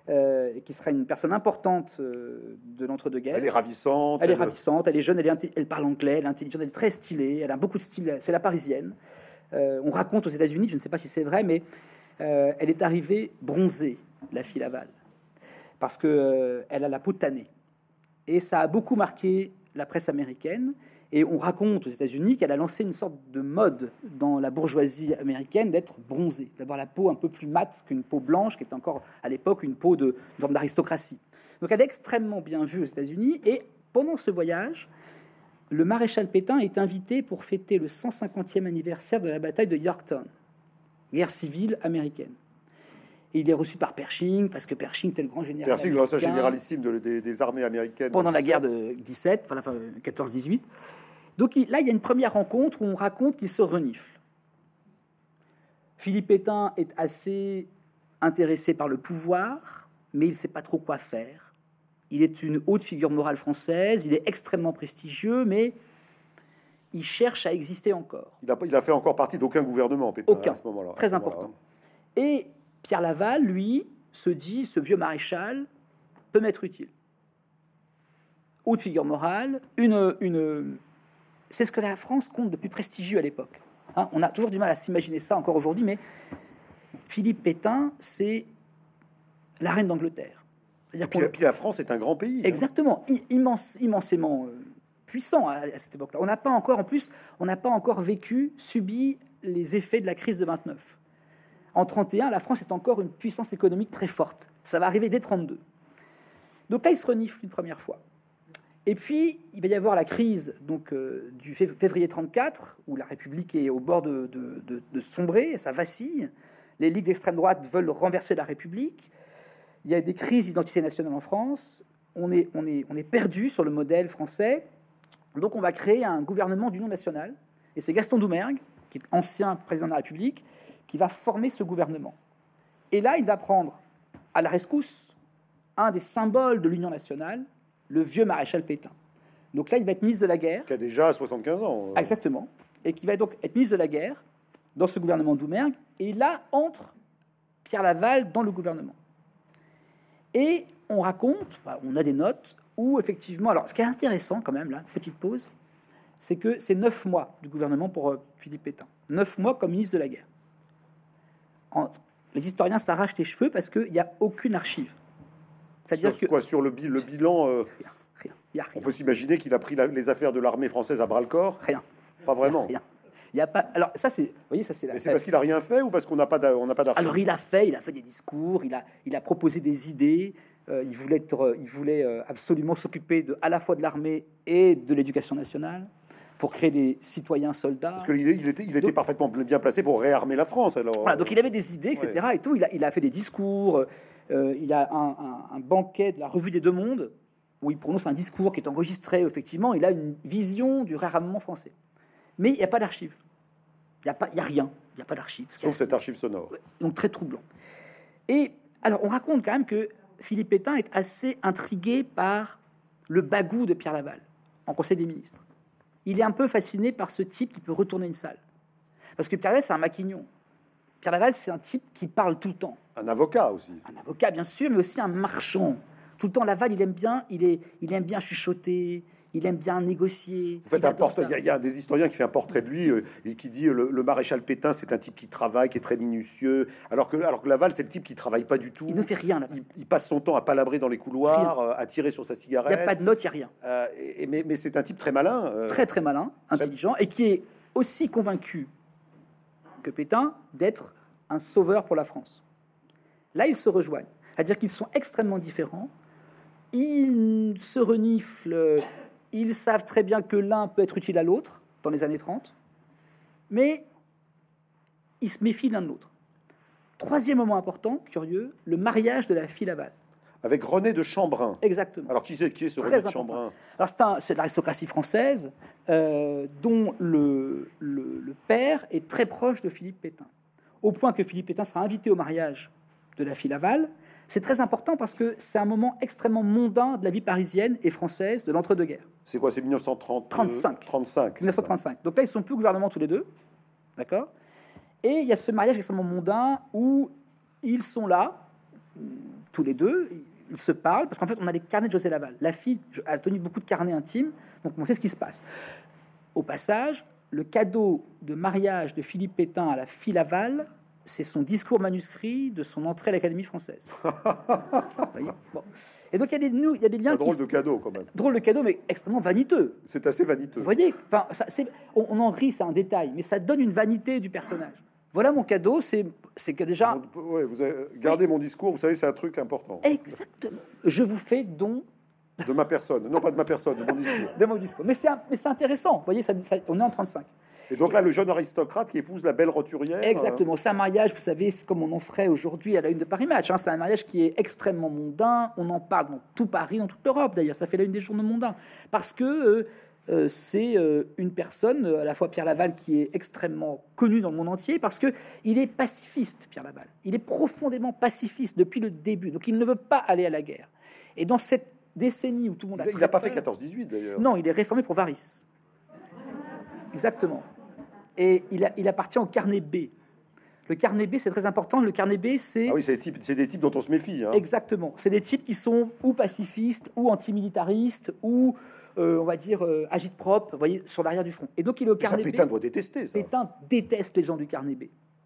euh, et qui sera une personne importante euh, de l'entre-deux-guerres. Elle est ravissante. Elle est ravissante, elle est jeune, elle, est elle parle anglais, elle est intelligente, elle est très stylée, elle a beaucoup de style, c'est la parisienne. Euh, on raconte aux États-Unis, je ne sais pas si c'est vrai, mais elle est arrivée bronzée, la fille Laval, parce que elle a la peau tannée. Et ça a beaucoup marqué la presse américaine. Et on raconte aux États-Unis qu'elle a lancé une sorte de mode dans la bourgeoisie américaine d'être bronzée, d'avoir la peau un peu plus mate qu'une peau blanche, qui est encore à l'époque une peau de forme d'aristocratie. Donc elle est extrêmement bien vue aux États-Unis. Et pendant ce voyage, le maréchal Pétain est invité pour fêter le 150e anniversaire de la bataille de Yorktown, guerre civile américaine. Et il est reçu par Pershing, parce que Pershing était le grand général. Pershing, l'ancien généralissime de- des, des armées américaines. pendant la 17. guerre de 17, enfin, enfin, 14-18. Donc il- là, il y a une première rencontre où on raconte qu'il se renifle. Philippe Pétain est assez intéressé par le pouvoir, mais il ne sait pas trop quoi faire. Il est une haute figure morale française, il est extrêmement prestigieux, mais il cherche à exister encore. Il a, il a fait encore partie d'aucun gouvernement, Pétain, Aucun. à ce moment-là. Très ce important. Et Pierre Laval, lui, se dit, ce vieux maréchal peut m'être utile. Haute figure morale, une, une... c'est ce que la France compte de plus prestigieux à l'époque. Hein, on a toujours du mal à s'imaginer ça encore aujourd'hui, mais Philippe Pétain, c'est la reine d'Angleterre. Et puis, la France est un grand pays. hein. Exactement, immense, immensément euh, puissant à, à cette époque-là. On n'a pas encore, en plus, on n'a pas encore vécu, subi les effets de la crise de 29. En 31, la France est encore une puissance économique très forte. Ça va arriver dès 32. Donc là, il se renifle une première fois. Et puis, il va y avoir la crise donc, euh, du fév- février 34, où la République est au bord de, sombrer, ça vacille. Les ligues d'extrême droite veulent renverser la République. Il y a des crises d'identité nationale en France. On, est, on est perdu sur le modèle français. Donc, on va créer un gouvernement d'union nationale. Et c'est Gaston Doumergue, qui est ancien président de la République, qui va former ce gouvernement. Et là, il va prendre à la rescousse un des symboles de l'Union nationale, le vieux maréchal Pétain. Donc là, il va être ministre de la guerre, Qui a déjà 75 ans. Ah, exactement, et qui va donc être ministre de la guerre dans ce gouvernement Doumergue. Et là entre Pierre Laval dans le gouvernement. Et on raconte, bah, on a des notes où effectivement, alors ce qui est intéressant quand même, là, petite pause, c'est que c'est neuf mois du gouvernement pour euh, Philippe Pétain. Neuf mois comme ministre de la guerre. En- les historiens s'arrachent les cheveux parce qu'il n'y a aucune archive. C'est-à-dire que quoi? Sur le, bi- le bilan, euh, rien, rien, il y a on peut s'imaginer qu'il a pris la- les affaires de l'armée française à bras le corps? rien, Pas vraiment. rien. Il y a pas. Alors ça c'est, voyez, ça c'est. Mais c'est parce qu'il a rien fait ou parce qu'on n'a pas on n'a pas d'archives Alors il a fait, il a fait des discours, il a, il a proposé des idées. euh, il voulait, être, euh, il voulait absolument s'occuper de, à la fois de l'armée et de l'éducation nationale pour créer des citoyens soldats. Parce il était, il était Donc- parfaitement bien placé pour réarmer la France. Alors, Voilà, donc il avait des idées, etc. Et tout. Il a, il a fait des discours. euh, il a un, un- un banquet de la Revue des Deux Mondes où il prononce un discours qui est enregistré. Effectivement, il a une vision du réarmement français. Mais il n'y a pas d'archives. Il n'y a, pas- il y a rien. Il n'y a pas d'archives. Sauf cette archive sonore. donc très troublant. Et alors, on raconte quand même que Philippe Pétain est assez intrigué par le bagou de Pierre Laval en Conseil des ministres. Il est un peu fasciné par ce type qui peut retourner une salle. Parce que Pierre Laval, c'est un maquignon. Pierre Laval, c'est un type qui parle tout le temps. Un avocat aussi. Un avocat, bien sûr, mais aussi un marchand. Tout le temps, Laval, il aime bien, il, est, il aime bien chuchoter, il aime bien négocier. Vous faites il un adore portrait. ça. Il y, a- y des historiens qui fait un portrait de lui euh, et qui dit le, le maréchal Pétain, c'est un type qui travaille, qui est très minutieux, alors que, alors que Laval, c'est le type qui travaille pas du tout. Il ne fait rien. Il, il passe son temps à palabrer dans les couloirs, euh, à tirer sur sa Il n'y cigarette. a pas de notes, il n'y a rien. Euh, et- mais mais c'est un type très malin. très très malin, intelligent, et qui est aussi convaincu que Pétain d'être un sauveur pour la France. Là, ils se rejoignent. C'est-à-dire qu'ils sont extrêmement différents. Ils se reniflent. Ils savent très bien que l'un peut être utile à l'autre dans les années 30. Mais ils se méfient l'un de l'autre. Troisième moment important, curieux, le mariage de la fille Laval. avec René de Chambrun. Exactement. Alors qui c'est qui est ce Très René de Alors un- c'est de l'aristocratie française euh, dont le, le- le père est très proche de Philippe Pétain, au point que Philippe Pétain sera invité au mariage de la fille Laval. C'est très important parce que c'est un moment extrêmement mondain de la vie parisienne et française de l'entre-deux-guerres, C'est quoi C'est 1930 35. 35. c'est ça 1935. Donc là, ils sont plus au gouvernement tous les deux, d'accord? Et il y a ce mariage extrêmement mondain où ils sont là, tous les deux, ils se parlent, parce qu'en fait, on a des carnets de José Laval. La fille a tenu beaucoup de carnets intimes, donc on sait ce qui se passe. Au passage, le cadeau de mariage de Philippe Pétain à la fille Laval, c'est son discours manuscrit de son entrée à l'Académie française. Bon. Et donc, il y a des, nous- il y a des liens Un qui... de cadeau quand même. Drôle de cadeau, mais extrêmement vaniteux. C'est assez vaniteux. Vous voyez, enfin, ça, c'est- on, on en rit, c'est un détail, mais ça donne une vanité du personnage. Voilà mon cadeau, c'est c'est que déjà, Vous- ouais, vous avez gardé mon discours, vous savez, c'est un truc important. exactement, je vous fais don De ma personne, non pas de ma personne, de mon discours. de mon discours. Mais c'est un- mais c'est intéressant, vous voyez, ça, ça- on est en 35. Et donc là, le jeune aristocrate qui épouse la belle roturière. Exactement, c'est un mariage, vous savez, comme on en ferait aujourd'hui à la une de Paris Match. hein. C'est un mariage qui est extrêmement mondain, on en parle dans tout Paris, dans toute l'Europe d'ailleurs, ça fait la une des journaux mondains. Parce que euh, euh, c'est euh, une personne, euh, à la fois Pierre Laval, qui est extrêmement connu dans le monde entier, parce que il est pacifiste, Pierre Laval. Il est profondément pacifiste depuis le début, donc il ne veut pas aller à la guerre. Et dans cette décennie où tout le monde a Il n'a pas fait peur- 14-18 d'ailleurs. non, il est réformé pour Varis. Exactement. Et il, a- il appartient au carnet B. Le carnet B, c'est très important. Le carnet B, c'est Ah oui, c'est des types, des types dont on se méfie. hein. exactement. C'est des types qui sont ou pacifistes, ou antimilitaristes, ou euh, on va dire euh, agite-propre, vous voyez, sur l'arrière du front. Et donc il est au Mais ça, carnet Pétain B. doit détester ça. Pétain déteste les gens du carnet B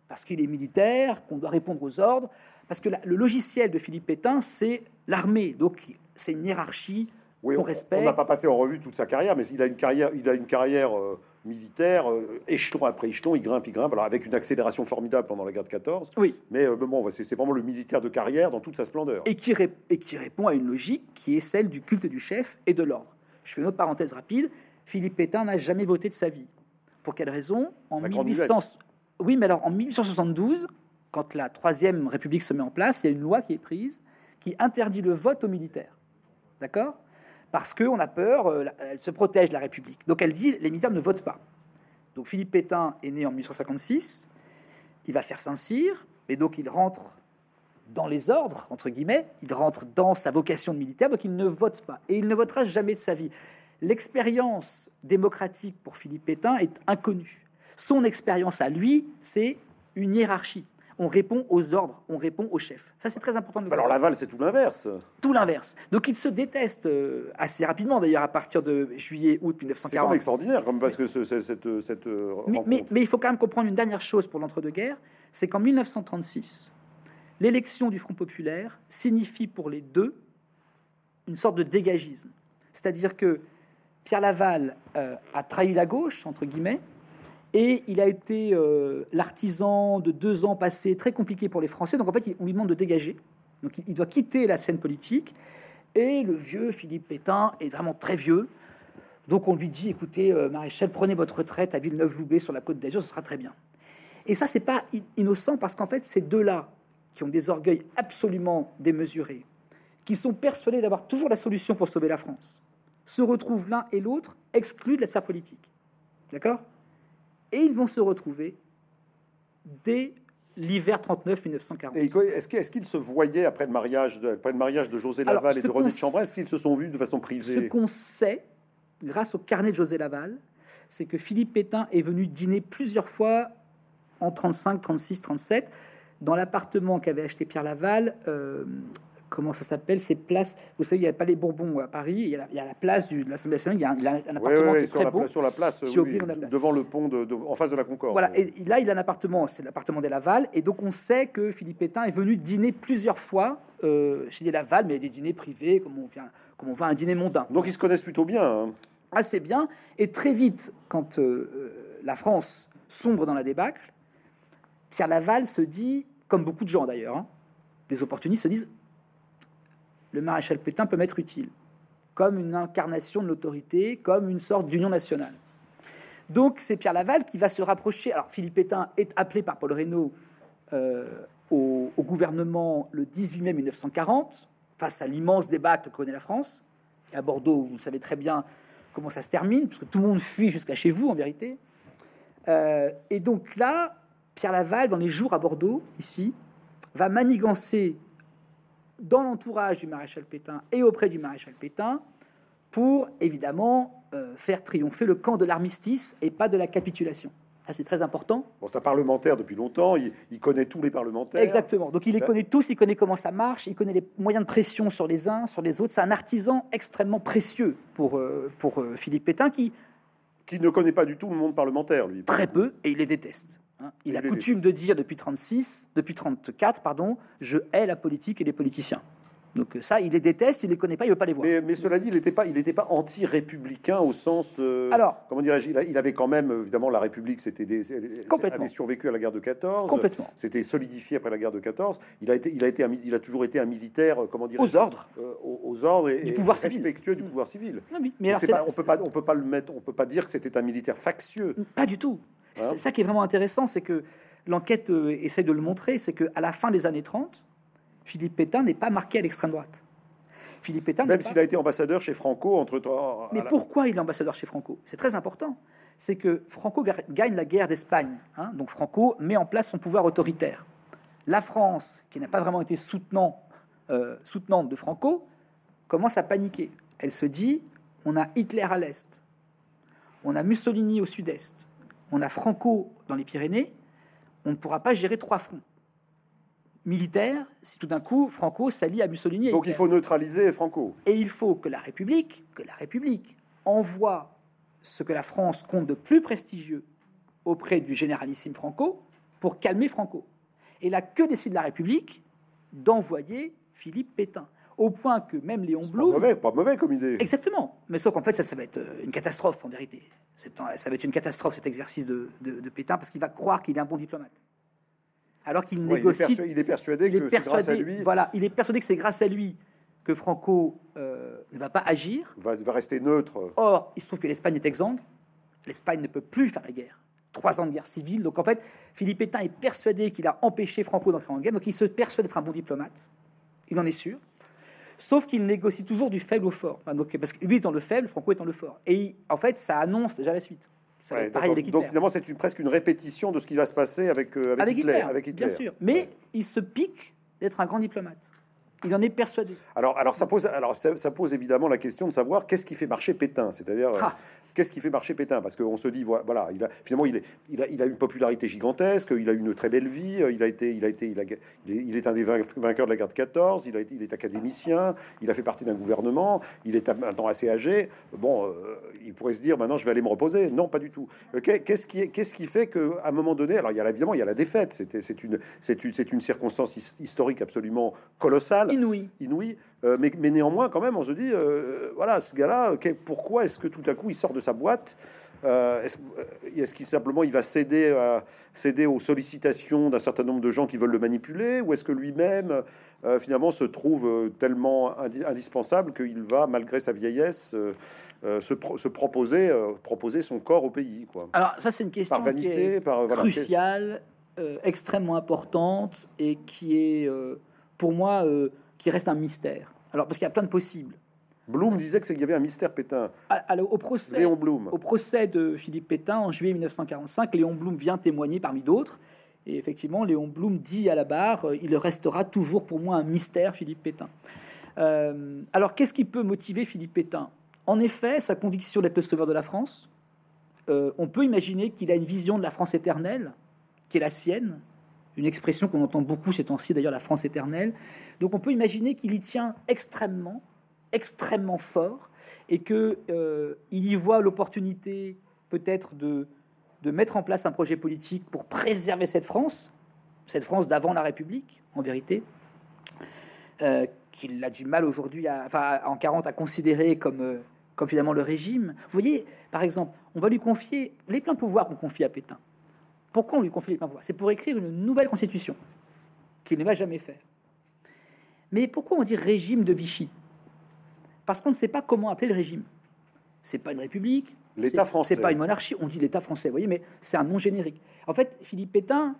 parce qu'il est militaire, qu'on doit répondre aux ordres. Parce que la- le logiciel de Philippe Pétain, c'est l'armée. Donc c'est une hiérarchie Oui, qu'on on- respecte. On n'a pas passé en revue toute sa carrière, mais il a une carrière, il a une carrière euh, militaire, euh, échelon après échelon, il grimpe, il grimpe, alors avec une accélération formidable pendant la guerre de 14. Oui. Mais euh, bon, c'est vraiment le militaire de carrière dans toute sa splendeur. et qui, ré- et qui répond à une logique qui est celle du culte du chef et de l'ordre. Je fais une autre parenthèse rapide. Philippe Pétain n'a jamais voté de sa vie. Pour quelle raison? En La grande 1800... Oui, mais alors en 1872, quand la Troisième République se met en place, il y a une loi qui est prise qui interdit le vote aux militaires. D'accord? Parce qu'on a peur, euh, elle se protège la République. Donc elle dit les militaires ne votent pas. Donc Philippe Pétain est né en 1856, il va faire Saint-Cyr, et donc il rentre dans les ordres, entre guillemets, il rentre dans sa vocation de militaire, donc il ne vote pas. Et il ne votera jamais de sa vie. L'expérience démocratique pour Philippe Pétain est inconnue. Son expérience à lui, c'est une hiérarchie. On répond aux ordres, on répond au chef. Ça, c'est très important de Alors. Laval, c'est tout l'inverse. Tout l'inverse. Donc il se déteste euh, assez rapidement, d'ailleurs, à partir de juillet-août C'est quand 1940. même extraordinaire, comme parce que ce- ce- cette, cette euh, Mais, mais- mais il faut quand même comprendre une dernière chose pour l'entre-deux-guerres, c'est qu'en 1936, l'élection du Front populaire signifie pour les deux une sorte de dégagisme. C'est-à-dire que Pierre Laval euh, a trahi la gauche, entre guillemets, et il a été euh, l'artisan de deux ans passés très compliqués pour les Français. Donc en fait, on lui demande de dégager. Donc il- doit quitter la scène politique. Et le vieux Philippe Pétain est vraiment très vieux. Donc on lui dit, écoutez, euh, maréchal, prenez votre retraite à Villeneuve-Loubet sur la côte d'Azur, ce sera très bien. Et ça, c'est pas innocent parce qu'en fait, ces deux-là, qui ont des orgueils absolument démesurés, qui sont persuadés d'avoir toujours la solution pour sauver la France, se retrouvent l'un et l'autre exclus de la sphère politique. D'accord? Et ils vont se retrouver dès l'hiver 39-1940. Et est-ce que- est-ce qu'ils se voyaient après le mariage de, après le mariage de José Alors, Laval et ce de René de Chambray Est-ce qu'ils se sont vus de façon Ce privée qu'on sait, grâce au carnet de José Laval, c'est que Philippe Pétain est venu dîner plusieurs fois en 35, 36, 37 dans l'appartement qu'avait acheté Pierre Laval. euh, comment ça s'appelle Ces places. Vous savez, il n'y a pas les Bourbons à Paris. Il y a la, il y a la place du- de l'Assemblée nationale. Il y a un, il y a un Oui, appartement oui, qui est sur, très la, beau. sur la place, oui, oublié la place. devant le pont, de, de- en face de la Concorde. Voilà, et là, il a un appartement, c'est l'appartement des Laval, et donc on sait que Philippe Pétain est venu dîner plusieurs fois euh, chez les Laval, mais des dîners privés, comme on, vient, comme on va à un dîner mondain. Donc ils se connaissent plutôt bien. hein. assez bien. Et très vite, quand euh, euh, la France sombre dans la débâcle, Pierre Laval se dit, comme beaucoup de gens d'ailleurs, hein, des opportunistes se disent, le maréchal Pétain peut m'être utile, comme une incarnation de l'autorité, comme une sorte d'union nationale. Donc c'est Pierre Laval qui va se rapprocher. Alors Philippe Pétain est appelé par Paul Reynaud euh, au, gouvernement le 18 mai 1940, face à l'immense débâcle que connaît la France. Et à Bordeaux, vous savez très bien comment ça se termine, parce tout le monde fuit jusqu'à chez vous en vérité. Euh, et donc là, Pierre Laval, dans les jours à Bordeaux, ici, va manigancer dans l'entourage du maréchal Pétain et auprès du maréchal Pétain pour évidemment euh, faire triompher le camp de l'armistice et pas de la capitulation. Ça, c'est très important. Bon, c'est un parlementaire depuis longtemps, il, il connaît tous les parlementaires. Exactement. Donc il les connaît tous, il connaît comment ça marche, il connaît les moyens de pression sur les uns, sur les autres. C'est un artisan extrêmement précieux pour, euh, pour euh, Philippe Pétain qui, Qui ne connaît pas du tout le monde parlementaire, lui. très peu, et il les déteste. Hein. Il a les coutume de dire depuis 36, depuis 34, pardon, je hais la politique et les politiciens. Donc euh, ça, il les déteste, il les connaît pas, il veut pas les voir. Mais, mais cela dit, il n'était pas, il n'était pas anti-républicain au sens. euh, Alors- comment dirais-je il, avait quand même, évidemment, la République, c'était des, Complètement. avait survécu à la guerre de 14. Complètement. C'était solidifié après la guerre de 14. Il a été, il a été, un il a toujours été un militaire, euh, comment dire Aux ordres. aux, aux ordres et, Du et pouvoir civil. respectueux du pouvoir civil. Non, mais alors pas- on peut pas, on peut pas le mettre, on peut pas dire que c'était un militaire factieux. Pas du tout. C'est ça qui est vraiment intéressant, c'est que l'enquête euh, essaie de le montrer, c'est qu'à la fin des années 30, Philippe Pétain n'est pas marqué à l'extrême droite. Philippe Pétain Même pas- s'il a été ambassadeur chez Franco entre temps. Mais pourquoi il est ambassadeur chez Franco? C'est très important. C'est que Franco ga- gagne la guerre d'Espagne. hein. donc Franco met en place son pouvoir autoritaire. La France, qui n'a pas vraiment été soutenant, euh, soutenante de Franco, commence à paniquer. Elle se dit on a Hitler à l'est, on a Mussolini au sud-est, on a Franco dans les Pyrénées, on ne pourra pas gérer trois fronts militaires si tout d'un coup Franco s'allie à Mussolini. et Donc il faut neutraliser Franco. Et il faut que la République, que la République envoie ce que la France compte de plus prestigieux auprès du généralissime Franco pour calmer Franco. Et là, que décide la République D'envoyer Philippe Pétain. au point que même Léon Pas Blum, mauvais, pas mauvais comme idée. Exactement. Mais sauf qu'en fait, ça, ça va être euh, une catastrophe en vérité. Ça va être une catastrophe cet exercice de, de- de Pétain parce qu'il va croire qu'il est un bon diplomate. Alors qu'il Ouais, il, est négocie. persuadé, il est persuadé il est que c'est grâce à lui, voilà, il est persuadé que c'est grâce à lui que Franco euh, ne va pas agir. va, va rester neutre. Or, il se trouve que l'Espagne est exsangue. L'Espagne ne peut plus faire la guerre. Trois ans de guerre civile. Donc en fait, Philippe Pétain est persuadé qu'il a empêché Franco d'entrer en guerre. Donc il se persuade d'être un bon diplomate. Il en est sûr. Sauf qu'il négocie toujours du faible au fort. Enfin, donc, parce que lui étant le faible, Franco étant le fort. Et il- en fait, ça annonce déjà la suite. Ça Ouais, pareil avec donc finalement, c'est une, presque une répétition de ce qui va se passer avec, euh, avec, Avec Hitler, Hitler, avec Hitler. bien sûr. Mais il se pique d'être un grand diplomate. Il en est persuadé. Alors, alors, ça pose, alors ça, ça pose évidemment la question de savoir qu'est-ce qui fait marcher Pétain, c'est-à-dire euh, Ah. qu'est-ce qui fait marcher Pétain, parce qu'on se dit voilà, il a finalement il, est, il a, il a une popularité gigantesque, il a une très belle vie, euh, il a été, il a été, il, a- il est, il est un des vain- vainqueurs de la guerre de 14, il a été, il est académicien, il a fait partie d'un gouvernement, il est maintenant assez âgé. Bon, euh, il pourrait se dire maintenant je vais aller me reposer. Non, pas du tout. Euh, qu'est- Qu'est-ce qui, qu'est-ce qui fait qu'à un moment donné, alors il y a évidemment il y a la défaite, c'était, c'est une, c'est une, c'est une circonstance his- historique absolument colossale Inouï. inouï. Euh, mais, mais néanmoins, quand même, on se dit, euh, voilà, ce gars-là, pourquoi est-ce que tout à coup il sort de sa boîte Euh, Est-ce qu'il simplement il va céder, à- céder aux sollicitations d'un certain nombre de gens qui veulent le manipuler, ou est-ce que lui-même euh, finalement se trouve tellement indi- indispensable qu'il va, malgré sa vieillesse, euh, euh, se, pro- se proposer, euh, proposer son corps au pays, quoi? Alors ça, c'est une question Par qui vanité, est par voilà, cruciale, euh, extrêmement importante et qui est, euh, pour moi, euh, qui reste un mystère. Alors parce qu'il y a plein de possibles. Blum disait que c'est- qu'il y avait un mystère Pétain. Au procès, Léon Blum. Au procès de Philippe Pétain en juillet 1945, Léon Blum vient témoigner parmi d'autres. Et effectivement, Léon Blum dit à la barre euh, Il restera toujours pour moi un mystère, Philippe Pétain. Euh, alors, qu'est-ce qui peut motiver Philippe Pétain? En effet, sa conviction d'être le sauveur de la France. Euh, on peut imaginer qu'il a une vision de la France éternelle, qui est la sienne, une expression qu'on entend beaucoup ces temps-ci, d'ailleurs, la France éternelle. Donc, on peut imaginer qu'il y tient extrêmement, extrêmement fort, et que euh, y voit l'opportunité peut-être de, de mettre en place un projet politique pour préserver cette France, cette France d'avant la République, en vérité, euh, qu'il a du mal aujourd'hui, enfin, en 40, à considérer comme, euh, comme finalement le régime. Vous voyez, par exemple, on va lui confier les pleins pouvoirs qu'on confie à Pétain. Pourquoi on lui confie les pleins pouvoirs C'est pour écrire une nouvelle constitution qu'il ne va jamais faire. Mais pourquoi on dit régime de Vichy? Parce qu'on ne sait pas comment appeler le régime. C'est pas une république. L'État français. C'est pas une monarchie. On dit l'État français, vous voyez, mais c'est un nom générique. En fait, Philippe Pétain,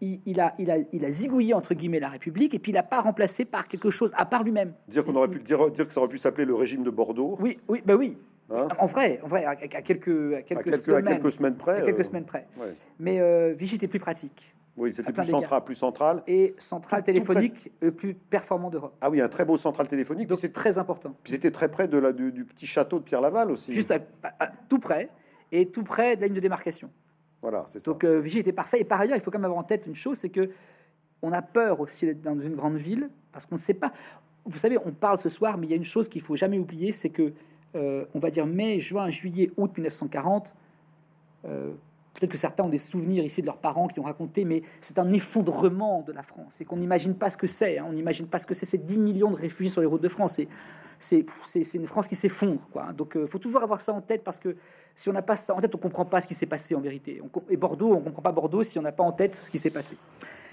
il, il a, il, a, il a zigouillé entre guillemets la République et puis il n'a pas remplacé par quelque chose à part lui-même. Dire qu'on aurait pu dire, dire que ça aurait pu s'appeler le régime de Bordeaux? Oui, oui, ben oui. Hein en vrai, en vrai, à, à quelques, à quelques, à, quelques, semaines, à quelques semaines près. à quelques euh, semaines près. ouais. Mais euh, Vichy était plus pratique Oui, c'était plus central, plus central. et central Tout- tout téléphonique le plus performant d'Europe. Ah oui, un très beau central téléphonique. Donc c'est très important. puis c'était très près de la, du, du petit château de Pierre Laval aussi. Juste à- à- à- tout près et tout près de la ligne de démarcation. Voilà, c'est ça. Donc euh, Vichy était parfait. Et par ailleurs, il faut quand même avoir en tête une chose, c'est que on a peur aussi d'être dans une grande ville parce qu'on ne sait pas. Vous savez, on parle ce soir, mais il y a une chose qu'il faut jamais oublier, c'est que euh, on va dire mai, juin, juillet, août 1940. euh, Peut-être que certains ont des souvenirs ici de leurs parents qui ont raconté, mais c'est un effondrement de la France et qu'on n'imagine pas ce que c'est. hein. On n'imagine pas ce que c'est. C'est 10 millions de réfugiés sur les routes de France. C'est une France qui s'effondre. Donc il faut toujours avoir ça en tête parce que si on n'a pas ça en tête, on comprend pas ce qui s'est passé en vérité. On et Bordeaux, on comprend pas Bordeaux si on n'a pas en tête ce qui s'est passé.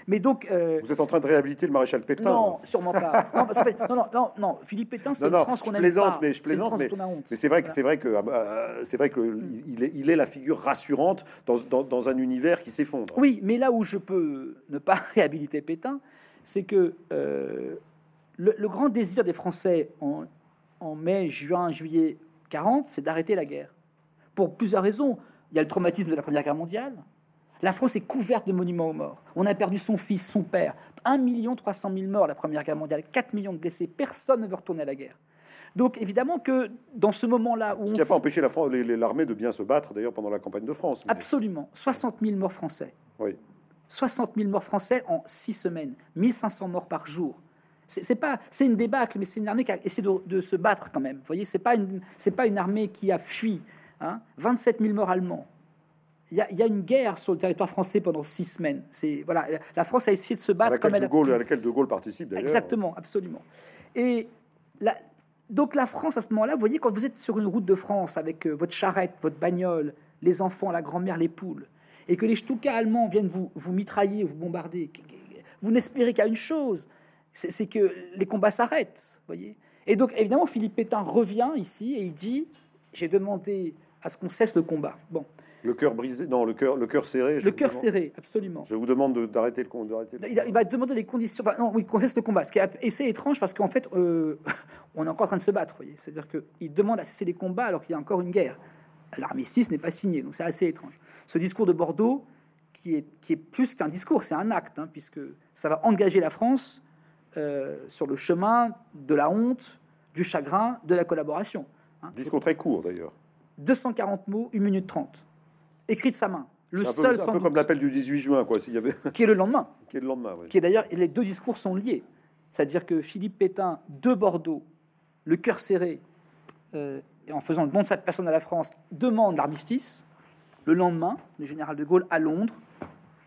Mais donc, euh, Vous êtes en train de réhabiliter le maréchal Pétain. non, sûrement pas. Non, parce non, non, non, non, Philippe Pétain, c'est une France qu'on aime plaisante, pas. mais je plaisante, mais, mais c'est vrai que c'est vrai que euh, c'est vrai que il est, il est la figure rassurante dans, dans, dans un univers qui s'effondre. Oui, mais là où je peux ne pas réhabiliter Pétain, c'est que euh, le, le grand désir des Français en, en mai, juin, juillet 40, c'est d'arrêter la guerre. Pour plusieurs raisons. Il y a le traumatisme de la Première Guerre mondiale. La France est couverte de monuments aux morts. On a perdu son fils, son père. 1 million 300 000 morts la Première Guerre mondiale, 4 millions de blessés. Personne ne veut retourner à la guerre. Donc évidemment que dans ce moment-là où Ce qui n'a pas empêché l'armée de bien se battre, d'ailleurs, pendant la campagne de France. mais- Absolument. 60 000 morts français. Oui. 60 000 morts français en 6 semaines. 1500 morts par jour. C'est c'est pas, c'est une débâcle, mais c'est une armée qui a essayé de, de se battre quand même. Vous voyez, c'est pas une, c'est pas une armée qui a fui. Hein. 27 000 morts allemands. Il y, a, il y a une guerre sur le territoire français pendant 6 semaines. C'est voilà, la France a essayé de se à battre comme elle de a Gaulle, pu. à laquelle De Gaulle participe, d'ailleurs. Exactement, absolument. Et la- donc la France, à ce moment-là, vous voyez, quand vous êtes sur une route de France avec euh, votre charrette, votre bagnole, les enfants, la grand-mère, les poules, et que les Stukas allemands viennent vous, vous mitrailler, vous bombarder, vous n'espérez qu'à une chose, c'est que les combats s'arrêtent, voyez. Et donc, évidemment, Philippe Pétain revient ici et il dit, j'ai demandé à ce qu'on cesse le combat. Bon, Le cœur brisé, non, le cœur, le cœur serré. le cœur demande- serré, absolument. Je vous demande de- d'arrêter le le Il, il va demander les conditions. Enfin, non, oui, qu'on cesse le combat. Ce qui est assez étrange parce qu'en fait, euh, on est encore en train de se battre. C'est-à-dire qu'il demande à cesser les combats alors qu'il y a encore une guerre. L'armistice n'est pas signé, donc c'est assez étrange. Ce discours de Bordeaux, qui est, qui est plus qu'un discours, c'est un acte, hein, puisque ça va engager la France euh, sur le chemin de la honte, du chagrin, de la collaboration. hein. Discours très court d'ailleurs. 240 mots, 1 minute 30. Écrit de sa main. Le un peu, seul, un peu doute, comme l'appel du 18 juin, quoi. S'il y avait qui est le lendemain. qui est le lendemain. qui est d'ailleurs, les deux discours sont liés. C'est-à-dire que Philippe Pétain, de Bordeaux, le cœur serré, euh, et en faisant le don de sa personne à la France, demande l'armistice. Le lendemain, le général de Gaulle, à Londres,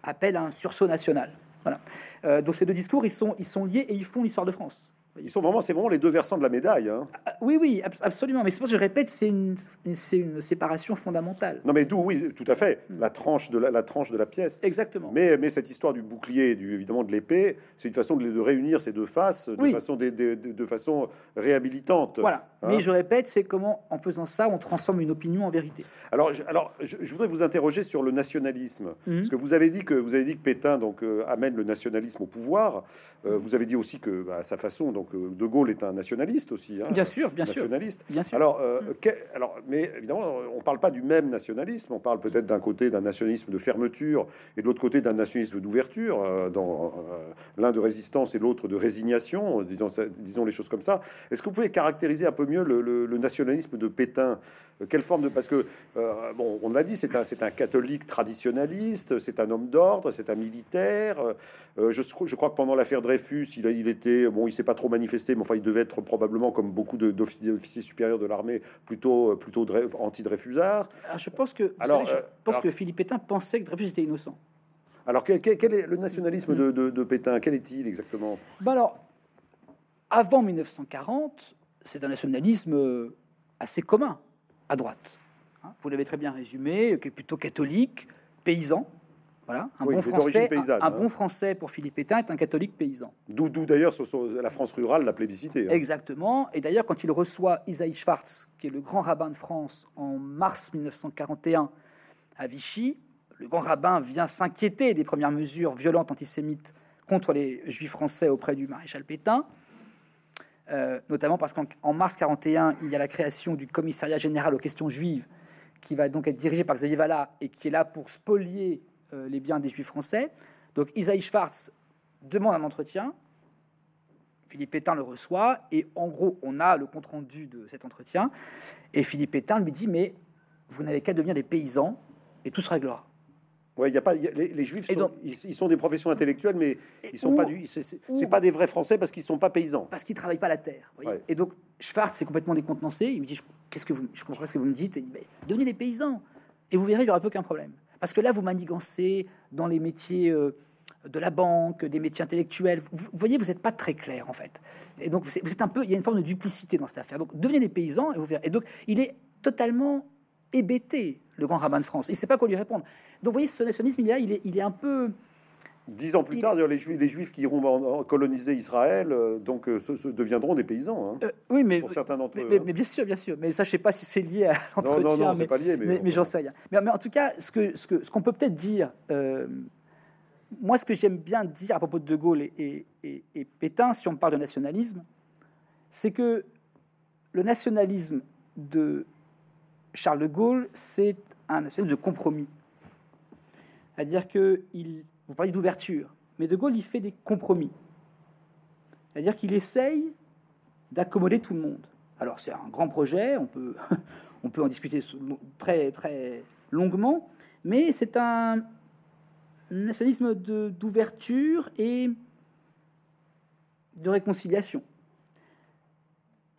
appelle à un sursaut national. Voilà. Euh, donc ces deux discours, ils sont, ils sont liés et ils font l'histoire de France. Ils sont vraiment, c'est vraiment les deux versants de la médaille. hein. Ah, oui, oui, abs- absolument. Mais c'est pour ça que je répète, c'est une, c'est une séparation fondamentale. Non, mais d'où, oui, tout à fait, la tranche de la, la tranche de la pièce. Exactement. Mais, mais cette histoire du bouclier, du, évidemment de l'épée, c'est une façon de, de réunir ces deux faces de Oui. façon, de, de- de- façon réhabilitante. Voilà. Hein Mais je répète, c'est comment, en faisant ça, on transforme une opinion en vérité. Alors, je, alors je, je voudrais vous interroger sur le nationalisme, Mhm. parce que vous avez dit que vous avez dit que Pétain donc euh, amène le nationalisme au pouvoir. Euh, vous avez dit aussi que, bah, à sa façon, donc euh, De Gaulle est un nationaliste aussi. hein, Bien sûr, bien sûr. nationaliste. Bien sûr. Alors, euh, que- alors, mais évidemment, on parle pas du même nationalisme. On parle peut-être d'un côté d'un nationalisme de fermeture et de l'autre côté d'un nationalisme d'ouverture, euh, dans euh, l'un de résistance et l'autre de résignation, disons, disons les choses comme ça. Est-ce que vous pouvez caractériser un peu mieux le, le- le nationalisme de Pétain? Quelle forme de parce que bon, on l'a dit, c'est un c'est un catholique traditionnaliste, c'est un homme d'ordre, c'est un militaire. Je, je crois que pendant l'affaire Dreyfus, il, a, il était bon, il s'est pas trop manifesté, mais enfin, il devait être probablement comme beaucoup d'officiers supérieurs de l'armée, plutôt plutôt Drey- anti-Dreyfusard. Je pense que, Alors, savez, je euh, pense alors- que Philippe Pétain pensait que Dreyfus était innocent. Alors, quel, est le nationalisme de, de- de Pétain? Quel est-il exactement? Ben alors, avant 1940, c'est un nationalisme euh, assez commun à droite. Hein, Vous l'avez très bien résumé, qui est plutôt catholique, paysan. Voilà, un, Oui, bon français, un- paysanne, un, hein. bon français pour Philippe Pétain est un catholique paysan. D'où d'ailleurs la France rurale l'a plébiscité. hein. Exactement. Et d'ailleurs, quand il reçoit Isaïe Schwartz, qui est le grand rabbin de France, en mars 1941 à Vichy, le grand rabbin vient s'inquiéter des premières mesures violentes antisémites contre les juifs français auprès du maréchal Pétain, Euh, notamment parce qu'en en mars 41, il y a la création du commissariat général aux questions juives, qui va donc être dirigé par Xavier Vallat et qui est là pour spolier les biens des juifs français. Donc Isaïe Schwartz demande un entretien, Philippe Pétain le reçoit et en gros, on a le compte rendu de cet entretien. Et Philippe Pétain lui dit Mais vous n'avez qu'à devenir des paysans et tout se réglera. Ouais, il y a pas y a- les, les juifs sont, donc- ils, ils sont des professions intellectuelles, mais ils sont pas du. C'est pas des vrais Français parce qu'ils sont pas paysans. Parce qu'il ne travaille pas la terre. vous voyez. Ouais. Et donc Schwartz est complètement décontenancé. Il me dit Je- Qu'est-ce que vous, je comprends pas ce que vous me dites. Il dit, devenez des paysans et vous verrez, il n'y aura plus aucun problème. Parce que là, vous manigancez dans les métiers. euh, de la banque, des métiers intellectuels. Vous, voyez, vous n'êtes pas très clair en fait. Et donc, vous êtes, un peu, il y a une forme de duplicité dans cette affaire. Donc, devenez des paysans et vous verrez. Et donc, il est totalement hébété, le grand rabbin de France. Il ne sait pas quoi lui répondre. Donc, vous voyez, ce nationalisme, il il est un peu. Dix ans plus tard, les juifs, les juifs qui iront coloniser Israël, euh, donc euh, se, se deviendront des paysans. hein, Euh, oui, mais, pour certains d'entre eux. mais- hein. mais bien sûr, bien sûr. Mais ça, je sais pas si c'est lié à non, l'entretien. non, non, c'est mais, pas lié, mais, mais, mais j'en sais rien. Mais, en tout cas, ce que ce que ce qu'on peut peut-être dire, euh, moi, ce que j'aime bien dire à propos de De Gaulle et, et- et- et Pétain, si on parle de nationalisme, c'est que le nationalisme de Charles de Gaulle, c'est un nationalisme de compromis. C'est-à-dire que il, vous parlez d'ouverture, mais De Gaulle, il fait des compromis. C'est-à-dire qu'il essaye d'accommoder tout le monde. Alors c'est un grand projet, on peut, on peut en discuter très, très longuement, mais c'est un nationalisme d'ouverture et de réconciliation.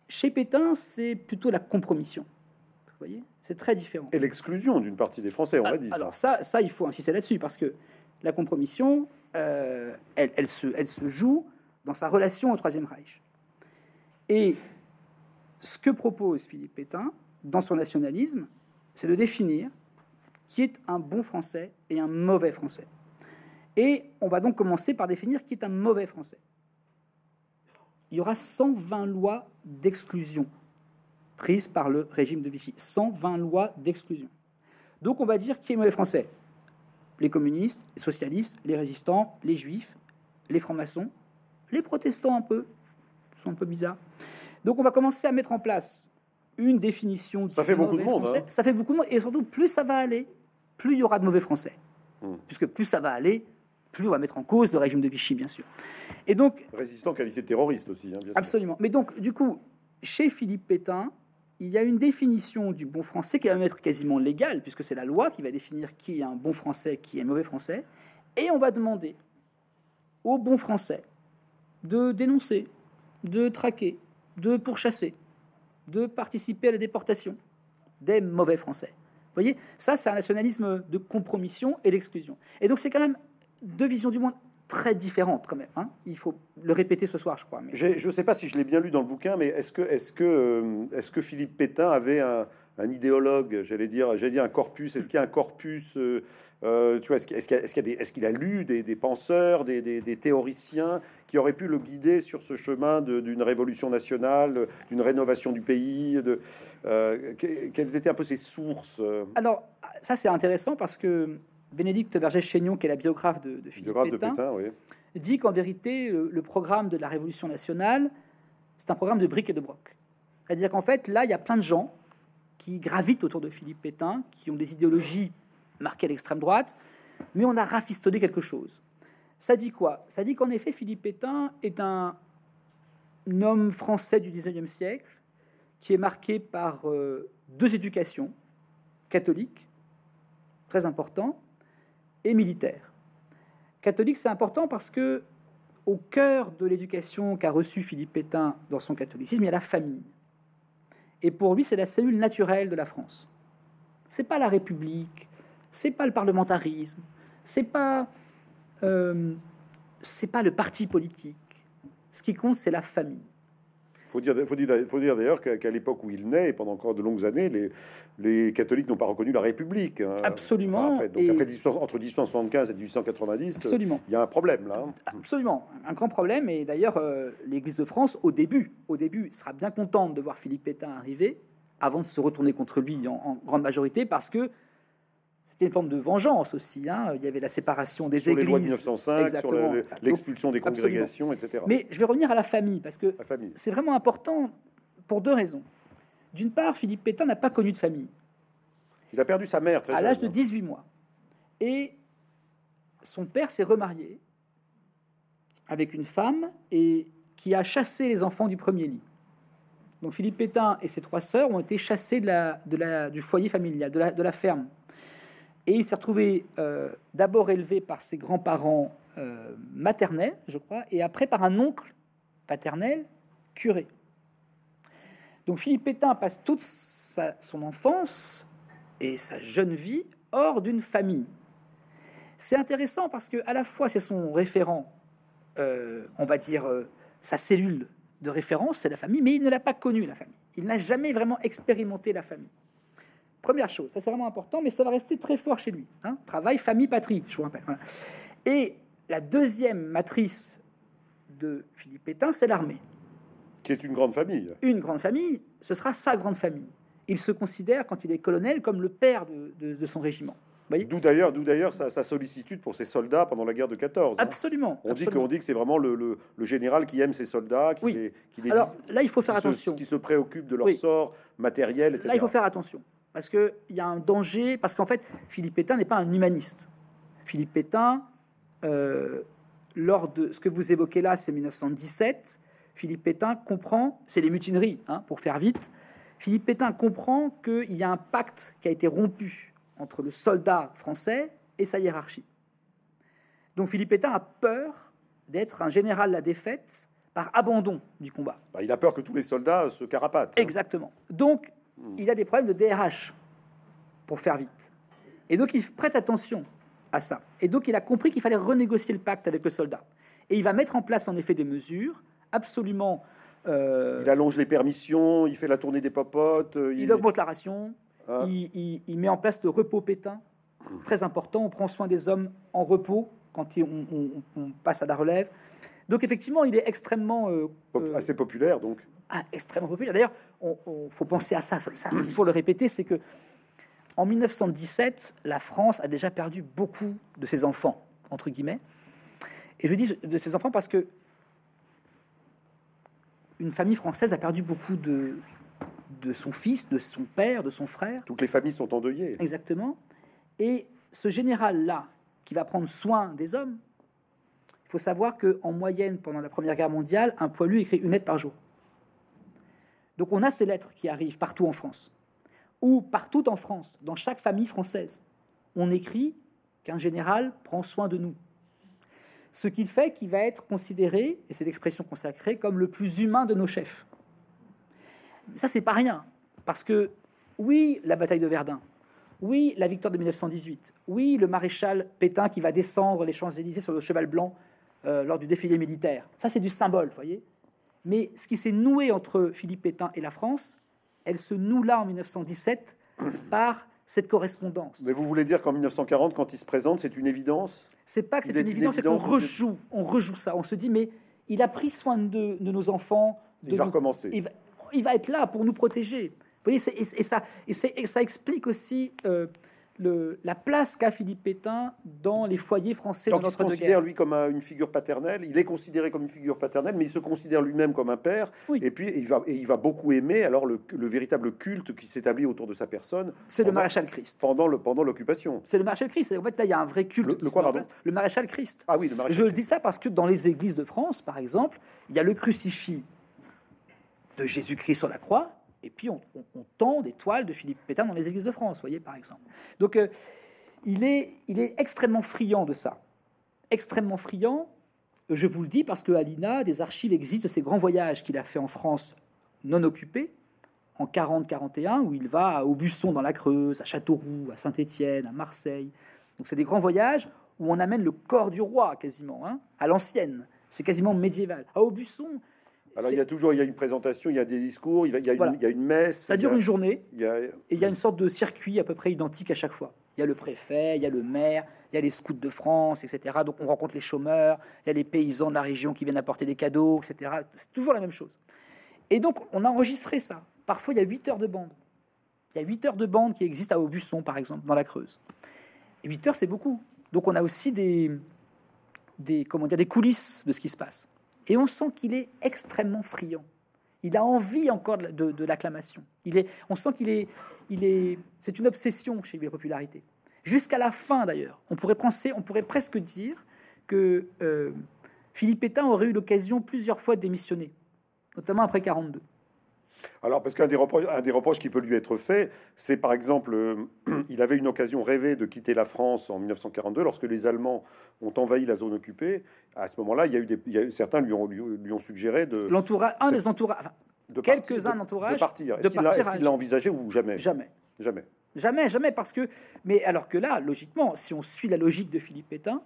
Chez Pétain, c'est plutôt la compromission. Vous voyez? C'est très différent. Et l'exclusion d'une partie des Français, on l'a dit. Ah, Alors ça. ça, ça, il faut insister là-dessus parce que la compromission, euh, elle, se, elle se joue dans sa relation au Troisième Reich. Et ce que propose Philippe Pétain dans son nationalisme, c'est de définir qui est un bon Français et un mauvais Français. Et on va donc commencer par définir qui est un mauvais Français. Il y aura 120 lois d'exclusion prises par le régime de Vichy. 120 lois d'exclusion. Donc on va dire qui est mauvais Français Les communistes, les socialistes, les résistants, les juifs, les francs-maçons, les protestants un peu, sont un peu bizarres. Donc on va commencer à mettre en place une définition. Ça fait beaucoup de monde. Hein. Ça fait beaucoup de monde. Et surtout, plus ça va aller, plus il y aura de mauvais Français. Hmm. Puisque plus ça va aller, plus on va mettre en cause le régime de Vichy, bien sûr. Et donc. Résistant qualifié terroriste aussi, hein, bien sûr. Absolument. Mais donc, du coup, chez Philippe Pétain, il y a une définition du bon français qui va être quasiment légale, puisque c'est la loi qui va définir qui est un bon français, qui est un mauvais français. Et on va demander aux bons français de dénoncer, de traquer, de pourchasser, de participer à la déportation des mauvais Français. Vous voyez, ça, c'est un nationalisme de compromission et d'exclusion. Et donc, c'est quand même deux visions du monde très différentes, quand même. Hein. Il faut le répéter ce soir, je crois. Mais... Je ne sais pas si je l'ai bien lu dans le bouquin, mais est-ce que, est que, euh, est que Philippe Pétain avait un, un idéologue, j'allais dire, j'allais dire un corpus? Est-ce qu'il y a un corpus euh, euh, tu vois, est-ce qu'il est qu'il a, lu des, penseurs, des, théoriciens qui auraient pu le guider sur ce chemin d'une révolution nationale, d'une rénovation du pays de, euh, Quelles étaient un peu ses sources? Alors, ça c'est intéressant parce que Bénédicte Vergès-Chaignon, qui est la biographe de, Philippe Pétain, dit qu'en vérité, le, programme de la révolution nationale, c'est un programme de briques et de broc. C'est-à-dire qu'en fait, là, il y a plein de gens qui gravitent autour de Philippe Pétain, qui ont des idéologies marquées à l'extrême droite, mais on a rafistolé quelque chose. Ça dit quoi? Ça dit qu'en effet, Philippe Pétain est un homme français du 19e siècle qui est marqué par euh, deux éducations, catholiques, très important, militaire. Catholique, c'est important parce que au cœur de l'éducation qu'a reçue Philippe Pétain dans son catholicisme, il y a la famille. Et pour lui, c'est la cellule naturelle de la France. C'est pas la République, c'est pas le parlementarisme, c'est pas, euh, c'est pas le parti politique. Ce qui compte, c'est la famille. Faut dire, faut dire, faut dire d'ailleurs qu'à l'époque où il naît, et pendant encore de longues années, les, les catholiques n'ont pas reconnu la République. Hein. Absolument. après, donc après entre 1875 et 1890, Absolument. il y a un problème là. Hein. Absolument, un grand problème. Et d'ailleurs, euh, l'Église de France, au début, au début, sera bien contente de voir Philippe Pétain arriver, avant de se retourner contre lui en, grande majorité, parce que c'était une forme de vengeance aussi. Hein. Il y avait la séparation des sur églises. les lois de 1905, sur l'expulsion des congrégations, etc. Mais je vais revenir à la famille, parce que c'est vraiment important pour deux raisons. D'une part, Philippe Pétain n'a pas connu de famille. Il a perdu sa mère très à l'âge de 18 mois. Et son père s'est remarié avec une femme et qui a chassé les enfants du premier lit. Donc Philippe Pétain et ses trois sœurs ont été chassés de la, de la, du foyer familial, de la, de la ferme. Et il s'est retrouvé euh, d'abord élevé par ses grands-parents euh, maternels, je crois, et après par un oncle paternel curé. Donc Philippe Pétain passe toute son enfance et sa jeune vie hors d'une famille. C'est intéressant parce que à la fois c'est son référent, euh, on va dire sa cellule de référence, c'est la famille, mais il ne l'a pas connue la famille. Il n'a jamais vraiment expérimenté la famille. Première chose, ça c'est vraiment important, mais ça va rester très fort chez lui. Hein. Travail, famille, patrie, je vous rappelle. Et la deuxième matrice de Philippe Pétain, c'est l'armée qui est une grande famille. Une grande famille, ce sera sa grande famille. Il se considère, quand il est colonel, comme le père de, son régiment. D'où d'ailleurs, d'où d'ailleurs sa, sollicitude pour ses soldats pendant la guerre de 14. Hein. Absolument. On dit que c'est vraiment le, général qui aime ses soldats, qui oui. les, Alors là, il faut faire attention, qui se préoccupe de leur sort matériel, etc. Là, il faut faire attention parce que il y a un danger, parce qu'en fait, Philippe Pétain n'est pas un humaniste. Philippe Pétain, euh, lors de ce que vous évoquez là, c'est 1917. Philippe Pétain comprend, c'est les mutineries, hein, pour faire vite, Philippe Pétain comprend qu'il y a un pacte qui a été rompu entre le soldat français et sa hiérarchie. Donc Philippe Pétain a peur d'être un général à la défaite par abandon du combat. Bah, il a peur que tous les soldats se carapatent. Hein. Exactement. Donc. Il a des problèmes de DRH, pour faire vite. Et donc il prête attention à ça. Et donc il a compris qu'il fallait renégocier le pacte avec le soldat. Et il va mettre en place en effet des mesures absolument Euh, Il allonge les permissions, il fait la tournée des popotes. euh, il augmente la ration, Ah. il, il- il met en place le repos pétain, très important. On prend soin des hommes en repos quand on, on- on passe à la relève. Donc effectivement, il est extrêmement, euh, assez populaire, donc. Ah, extrêmement populaire. D'ailleurs, il faut penser à ça, ça, il faut le répéter, c'est que en 1917, la France a déjà perdu beaucoup de ses enfants, entre guillemets. Et je dis de ses enfants parce que une famille française a perdu beaucoup de, de son fils, de son père, de son frère. Toutes les familles sont endeuillées. Exactement. Et ce général-là, qui va prendre soin des hommes, il faut savoir qu'en moyenne, pendant la Première Guerre mondiale, un poilu écrit une lettre par jour. Donc on a ces lettres qui arrivent partout en France. Ou partout en France, dans chaque famille française, on écrit qu'un général prend soin de nous. Ce qui fait qu'il va être considéré, et c'est l'expression consacrée, comme le plus humain de nos chefs. Ça, c'est pas rien. Parce que, oui, la bataille de Verdun, oui, la victoire de 1918, oui, le maréchal Pétain qui va descendre les Champs-Élysées sur le cheval blanc euh, lors du défilé militaire. Ça, c'est du symbole, voyez. Mais ce qui s'est noué entre Philippe Pétain et la France, elle se noue là en 1917 par cette correspondance. Mais vous voulez dire qu'en 1940, quand il se présente, c'est une évidence? C'est pas que c'est est une évidence, c'est qu'on rejoue, on rejoue ça. On se dit, mais il a pris soin de, de nos enfants. De Il va nous- recommencer. Il va, il va être là pour nous protéger. Vous voyez, et, et ça, et, et ça explique aussi euh, le, la place qu'a Philippe Pétain dans les foyers français Donc dans il se notre considère guerre. lui comme un- une figure paternelle. Il est considéré comme une figure paternelle, mais il se considère lui-même comme un père. Oui. Et puis il va, et il va beaucoup aimer alors le, le véritable culte qui s'établit autour de sa personne C'est le maréchal Christ. pendant le pendant l'occupation. C'est le maréchal Christ. En fait, là, il y a un vrai culte. Le- quoi, pardon. Le maréchal Christ. Ah oui, le maréchal. Je le dis ça parce que dans les églises de France, par exemple, il y a le crucifix de Jésus-Christ sur la croix, et puis on, tend des toiles de Philippe Pétain dans les églises de France, voyez, par exemple. Donc, euh, il, est, extrêmement friand de ça. Extrêmement friand, je vous le dis, parce que à l'INA, des archives existent de ces grands voyages qu'il a fait en France non occupés, en 40-41, où il va à Aubusson dans la Creuse, à Châteauroux, à Saint-Étienne, à Marseille. Donc c'est des grands voyages où on amène le corps du roi quasiment, hein, à l'ancienne. C'est quasiment médiéval. À Aubusson, Alors il y a toujours il y a une présentation, il y a des discours, il y a, une, Voilà. il y a une messe. ça dure a- une journée il y a- et il y a une sorte de circuit à peu près identique à chaque fois. Il y a le préfet, il y a le maire, il y a les scouts de France, etc. Donc on rencontre les chômeurs, il y a les paysans de la région qui viennent apporter des cadeaux, etc. C'est toujours la même chose. Et donc on a enregistré ça. Parfois il y a 8 heures de bande. Il y a 8 heures de bande qui existent à Aubusson, par exemple, dans la Creuse. Et 8 heures, c'est beaucoup. Donc on a aussi des, des, comment dire, des coulisses de ce qui se passe. Et on sent qu'il est extrêmement friand. Il a envie encore de, l'acclamation. Il est, on sent qu'il est, il est, c'est une obsession chez lui la popularité. Jusqu'à la fin d'ailleurs, on pourrait penser, on pourrait presque dire que euh, Philippe Pétain aurait eu l'occasion plusieurs fois de démissionner, notamment après 42. Alors, parce qu'un des reproches, un des reproches qui peut lui être fait, c'est par exemple, euh, il avait une occasion rêvée de quitter la France en 1942 lorsque les Allemands ont envahi la zone occupée. À ce moment-là, il y a eu, des, il y a eu- certains lui ont, lui, lui ont suggéré de, L'entourage, un des entourages, enfin, de quelques-uns de- d'entourage, de partir. Est-ce l'a, qu'il l'a envisagé ou jamais? Jamais. Jamais. Jamais, jamais, parce que. Mais alors que là, logiquement, si on suit la logique de Philippe Pétain,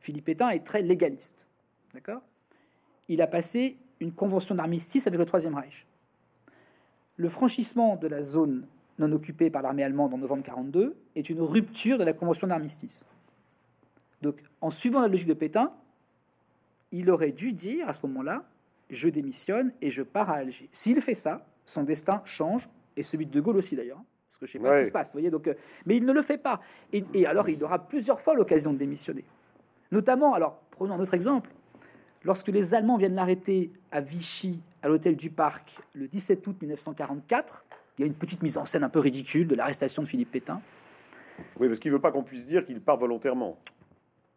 Philippe Pétain est très légaliste. D'accord? Il a passé une convention d'armistice avec le Troisième Reich. Le franchissement de la zone non occupée par l'armée allemande en novembre 42 est une rupture de la convention d'armistice. Donc, en suivant la logique de Pétain, il aurait dû dire à ce moment-là je démissionne et je pars à Alger. S'il fait ça, son destin change, et celui de De Gaulle aussi d'ailleurs, parce que je sais pas ce Ouais. qui se passe, vous voyez. Donc, euh, mais il ne le fait pas. Et, et alors, il aura plusieurs fois l'occasion de démissionner. Notamment, alors, prenons un autre exemple. Lorsque les Allemands viennent l'arrêter à Vichy, à l'hôtel du Parc, le 17 août 1944, il y a une petite mise en scène un peu ridicule de l'arrestation de Philippe Pétain. Oui, parce qu'il veut pas qu'on puisse dire qu'il part volontairement.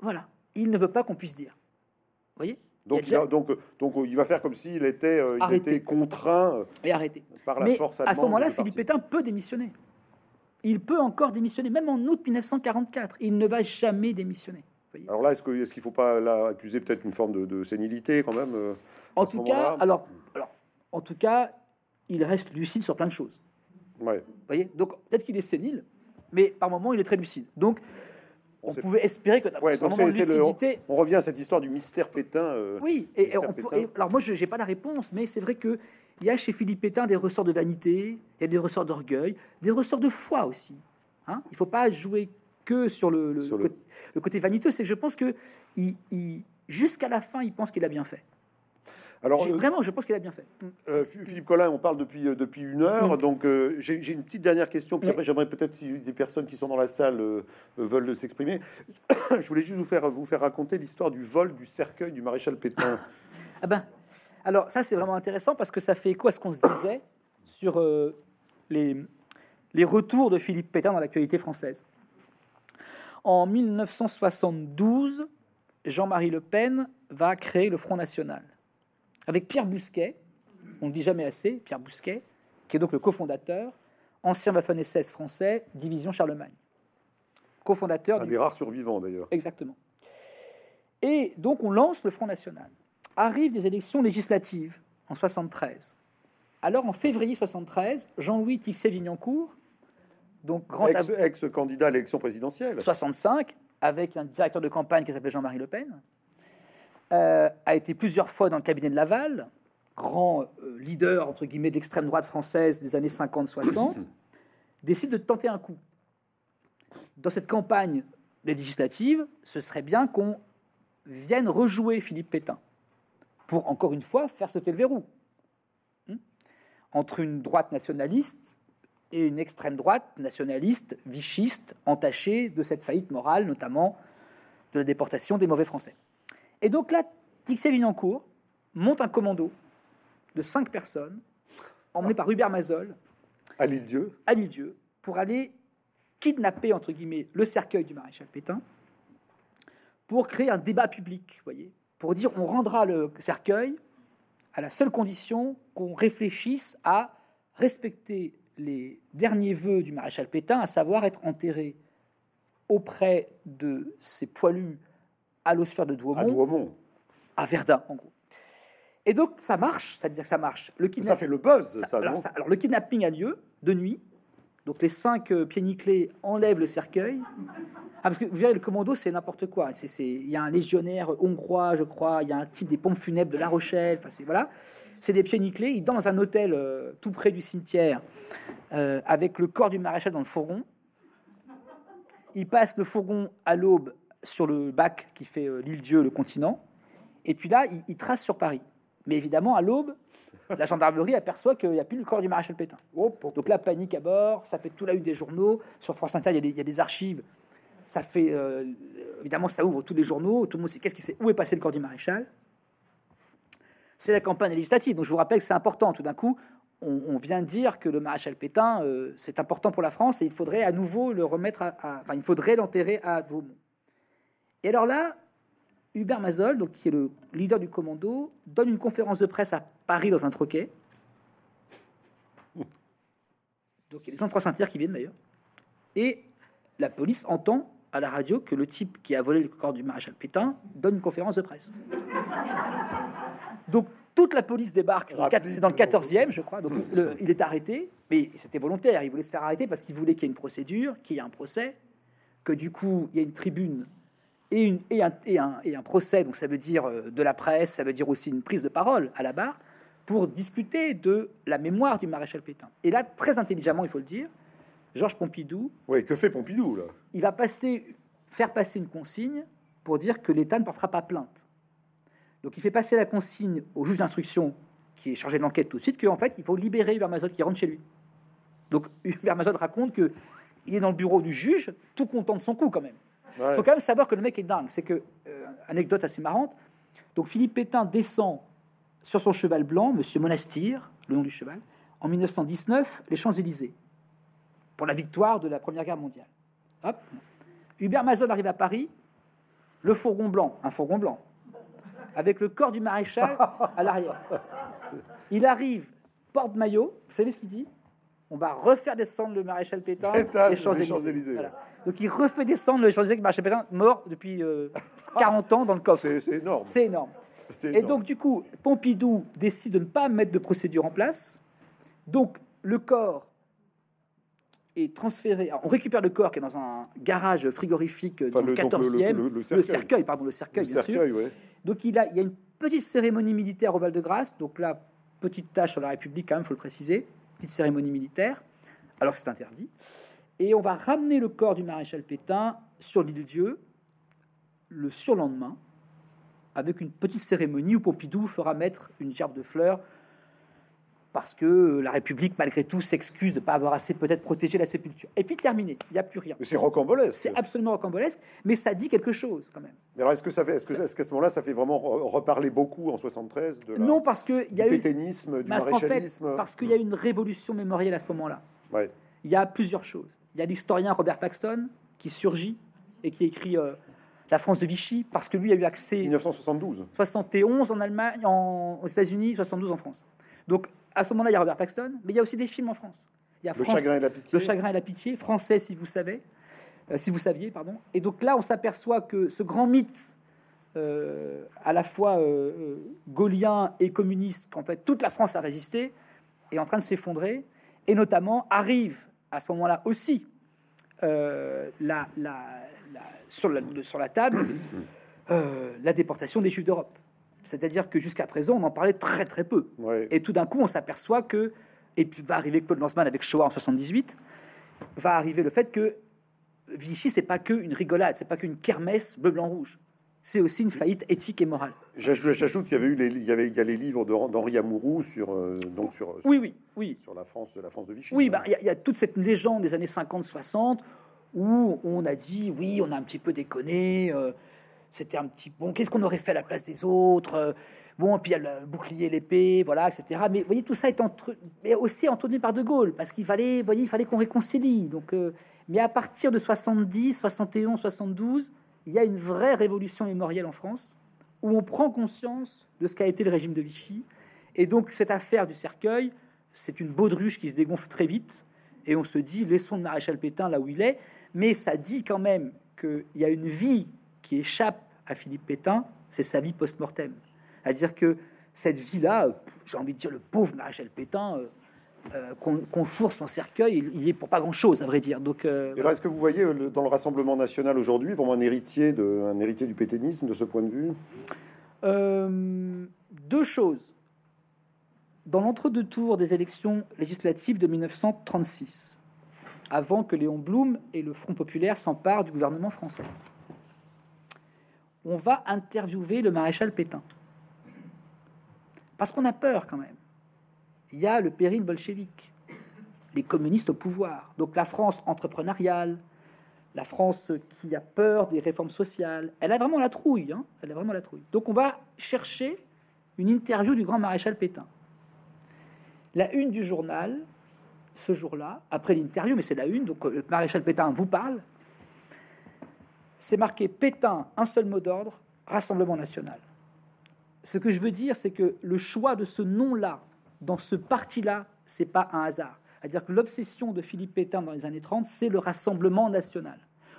Voilà. Il ne veut pas qu'on puisse dire. Vous voyez? Donc, Il a donc, donc, il va faire comme s'il était, euh, il Arrêté. était contraint euh, Et arrêtez. par la Mais force à ce moment-là, Philippe. Pétain peut démissionner. Il peut encore démissionner, même en août 1944. Il ne va jamais démissionner. Alors là, est-ce qu'il ne faut pas là, accuser peut-être une forme de, de sénilité quand même euh, en tout cas, alors, en tout cas, il reste lucide sur plein de choses. Ouais. Vous voyez? Donc peut-être qu'il est sénile, mais par moments il est très lucide. Donc on, pouvait espérer que Ouais, donc moment de le- lucidité, on revient à cette histoire du mystère Pétain. euh, Oui, et, peut- alors moi je n'ai pas la réponse, mais c'est vrai que il y a chez Philippe Pétain des ressorts de vanité, il y a des ressorts d'orgueil, des ressorts de foi aussi. Hein il ne faut pas jouer que sur le, le, Sur le- côté, vaniteux, c'est que je pense que il, il- jusqu'à la fin, il pense qu'il a bien fait. Alors, euh, Vraiment, je pense qu'il a bien fait. Euh, Ph- Philippe Collin, on parle depuis, euh, depuis une heure, Mm. donc euh, j'ai une petite dernière question, puis après j'aimerais peut-être si des personnes qui sont dans la salle euh, euh, veulent s'exprimer. Je voulais juste vous faire, vous faire raconter l'histoire du vol du cercueil du maréchal Pétain. Ah ben, alors ça c'est vraiment intéressant parce que ça fait écho à ce qu'on se disait sur euh, les, les retours de Philippe Pétain dans l'actualité française. En 1972, Jean-Marie Le Pen va créer le Front National avec Pierre Bousquet, on ne dit jamais assez, Pierre Bousquet, qui est donc le cofondateur, ancien Waffen-SS français, division Charlemagne. Cofondateur Un du des rares survivants d'ailleurs. Exactement. Et donc on lance le Front National. Arrivent des élections législatives en 73. Alors en février 73, Jean-Louis Tixier-Vignancourt, donc grand Ex- av- Ex-candidat à l'élection présidentielle. 65, avec un directeur de campagne qui s'appelait Jean-Marie Le Pen, euh, a été plusieurs fois dans le cabinet de Laval, grand euh, leader entre guillemets de l'extrême droite française des années 50-60, décide de tenter un coup. Dans cette campagne des législatives, ce serait bien qu'on vienne rejouer Philippe Pétain pour encore une fois faire sauter le verrou Hmm entre une droite nationaliste et une extrême droite nationaliste, vichiste, entachée de cette faillite morale, notamment de la déportation des mauvais Français. Et donc là, Tixier-Vignancourt monte un commando de cinq personnes, emmené par Hubert Mazol, À l'île-dieu. à l'île-dieu, pour aller kidnapper, entre guillemets, le cercueil du maréchal Pétain, pour créer un débat public, voyez, pour dire on rendra le cercueil à la seule condition qu'on réfléchisse à respecter les derniers vœux du maréchal Pétain, à savoir être enterré auprès de ses poilus à l'osphère de À Douaumont, Douaumont. à Verdun, en gros. Et donc ça marche, c'est-à-dire que ça marche. Le Ça kidnapping, fait le buzz, ça, ça- alors, non ça- alors, le kidnapping a lieu de nuit. Donc les cinq euh, pieds nickelés enlèvent le cercueil. Ah, parce que vous verrez, le commando, c'est n'importe quoi. Il y a un légionnaire hongrois, je crois. Il y a un type des pompes funèbres de La Rochelle. Enfin, c'est voilà. C'est des pieds nickelés. Ils dansent dans un hôtel euh, tout près du cimetière euh, avec le corps du maréchal dans le fourgon. Ils passent le fourgon à l'aube sur le bac qui fait euh, l'île Dieu, le continent. Et puis là, ils, ils tracent sur Paris. Mais évidemment, à l'aube, la gendarmerie aperçoit qu'il n'y a plus le corps du maréchal Pétain. Hop. Donc là, panique à bord, ça fait tout la une des journaux. Sur France Inter, il y a des, il y a des archives. Ça fait, euh, évidemment, ça ouvre tous les journaux. Tout le monde sait qu'est-ce qui sait, où est passé le corps du maréchal. C'est la campagne législative. Donc je vous rappelle que c'est important. Tout d'un coup, on, on vient dire que le maréchal Pétain, euh, c'est important pour la France et il faudrait à nouveau le remettre à, à- enfin, il faudrait l'enterrer à Beaumont. Et alors là, Hubert Mazol, donc, qui est le leader du commando, donne une conférence de presse à Paris dans un troquet. Donc il y a des gens de France Inter qui viennent d'ailleurs. Et la police entend à la radio que le type qui a volé le corps du maréchal Pétain donne une conférence de presse. Donc toute la police débarque, c'est dans le 14e, je crois. Donc le- il est arrêté, mais c'était volontaire. Il voulait se faire arrêter parce qu'il voulait qu'il y ait une procédure, qu'il y ait un procès, que du coup il y ait une tribune et, une, et, un, et, un, et un procès. Donc ça veut dire euh, de la presse, ça veut dire aussi une prise de parole à la barre pour discuter de la mémoire du maréchal Pétain. Et là, très intelligemment, il faut le dire, Georges Pompidou Oui, que fait Pompidou, là? il va passer, faire passer une consigne pour dire que l'État ne portera pas plainte. Donc il fait passer la consigne au juge d'instruction qui est chargé de l'enquête tout de suite qu'en fait il faut libérer Hubert Mazol qui rentre chez lui. Donc Hubert Mazol raconte que il est dans le bureau du juge, tout content de son coup quand même. Il Ouais. faut quand même savoir que le mec est dingue. C'est que, euh, anecdote assez marrante, donc Philippe Pétain descend sur son cheval blanc, Monsieur Monastir, le nom du cheval, en 1919, les Champs-Élysées, pour la victoire de la Première Guerre mondiale. Hop. Hubert Mazol arrive à Paris, le fourgon blanc, un fourgon blanc, avec le corps du maréchal à l'arrière. Il arrive, porte-maillot, vous savez ce qu'il dit? On va refaire descendre le maréchal Pétain Pétain, les Champs-Élysées. Voilà. Donc il refait descendre le Champs-Élysées le maréchal Pétain, mort depuis euh, 40 ans dans le coffre. C'est énorme. C'est énorme. Et donc, du coup, Pompidou décide de ne pas mettre de procédure en place. Donc, le corps est transféré. On récupère le corps qui est dans un garage frigorifique dans le 14e. Le, cercueil. pardon, le cercueil, bien sûr. Donc il, a, il y a une petite cérémonie militaire au Val-de-Grâce. Donc là, petite tâche sur la République, quand même, faut le préciser. Cérémonie militaire, alors c'est interdit. Et on va ramener le corps du maréchal Pétain sur l'île Dieu le surlendemain, avec une petite cérémonie où Pompidou fera mettre une gerbe de fleurs parce que la République, malgré tout, s'excuse de ne pas avoir assez peut-être protégé la sépulture. Et puis terminé, il n'y a plus rien. C'est rocambolesque. C'est absolument rocambolesque, mais ça dit quelque chose quand même. Mais alors, est-ce que ça fait, est-ce que, est qu'à ce, moment-là, ça fait vraiment reparler beaucoup en 73 de la, Non, parce que il y a du pétainisme, du maréchalisme. parce qu'il y a une révolution mémorielle à ce moment-là. Il y a plusieurs choses. Il y a l'historien Robert Paxton qui surgit et qui écrit euh, La France de Vichy, parce que lui a eu accès. 1972. 71 en Allemagne, en, aux États-Unis, 72 en France. Donc à ce moment-là, il y a Robert Paxton, mais il y a aussi des films en France. Il y a le chagrin et la pitié. Le chagrin et la pitié, français si vous savez, euh, si vous saviez, pardon. Et donc là, on s'aperçoit que ce grand mythe, euh, à la fois euh, gaulien et communiste, qu'en fait toute la France a résisté, est en train de s'effondrer, et notamment arrive à ce moment-là aussi la, sur, la, sur, la, table la déportation des Juifs d'Europe. C'est-à-dire que jusqu'à présent, on en parlait très très peu. Et tout d'un coup, on s'aperçoit que, et puis va arriver Claude Lanzmann avec Shoah en 78, va arriver le fait que Vichy, c'est pas que une rigolade, c'est pas qu'une kermesse bleu, blanc, rouge. C'est aussi une faillite éthique et morale. J'ajoute qu'il y avait eu les, il y avait, il y a les livres d'Henri Amouroux sur euh, donc sur oui oui oui sur la France de la France de Vichy. Oui, bah, il, y a, toute cette légende des années 50-60 où on a dit oui, on a un petit peu déconné. Euh, c'était un petit bon. Qu'est-ce qu'on aurait fait à la place des autres euh, Bon, puis il y a le bouclier, l'épée, voilà, etc. Mais vous voyez, tout ça est entre, mais aussi entretenu par De Gaulle, parce qu'il fallait, voyez, il fallait qu'on réconcilie. Donc, euh, mais à partir de 70, 71, 72, il y a une vraie révolution mémorielle en France, où on prend conscience de ce qu'a été le régime de Vichy. Et donc, cette affaire du cercueil, c'est une baudruche qui se dégonfle très vite, et on se dit, laissons le maréchal Pétain là où il est. Mais ça dit quand même qu'il y a une vie qui échappe à Philippe Pétain, c'est sa vie post-mortem. C'est-à-dire que cette vie-là, j'ai envie de dire, le pauvre maréchal Pétain, euh, euh, qu'on fourre son cercueil, il, y est pour pas grand-chose, à vrai dire. Donc, euh, est-ce que vous voyez dans le Rassemblement national aujourd'hui vraiment un héritier, de, un héritier du pétainisme de ce point de vue? Deux choses. Dans l'entre-deux tours des élections législatives de 1936, avant que Léon Blum et le Front populaire s'emparent du gouvernement français, on va interviewer le maréchal Pétain. Parce qu'on a peur quand même. Il y a le péril bolchevique, les communistes au pouvoir. Donc la France entrepreneuriale, la France qui a peur des réformes sociales, elle a vraiment la trouille. Hein. elle a vraiment la trouille. Donc on va chercher une interview du grand maréchal Pétain. La une du journal, ce jour-là, après l'interview, mais c'est la une, donc le maréchal Pétain vous parle, c'est marqué Pétain, un seul mot d'ordre, Rassemblement national. Ce que je veux dire, c'est que le choix de ce nom-là, dans ce parti-là, c'est pas un hasard. C'est-à-dire que l'obsession de Philippe Pétain dans les années 30, c'est le Rassemblement national.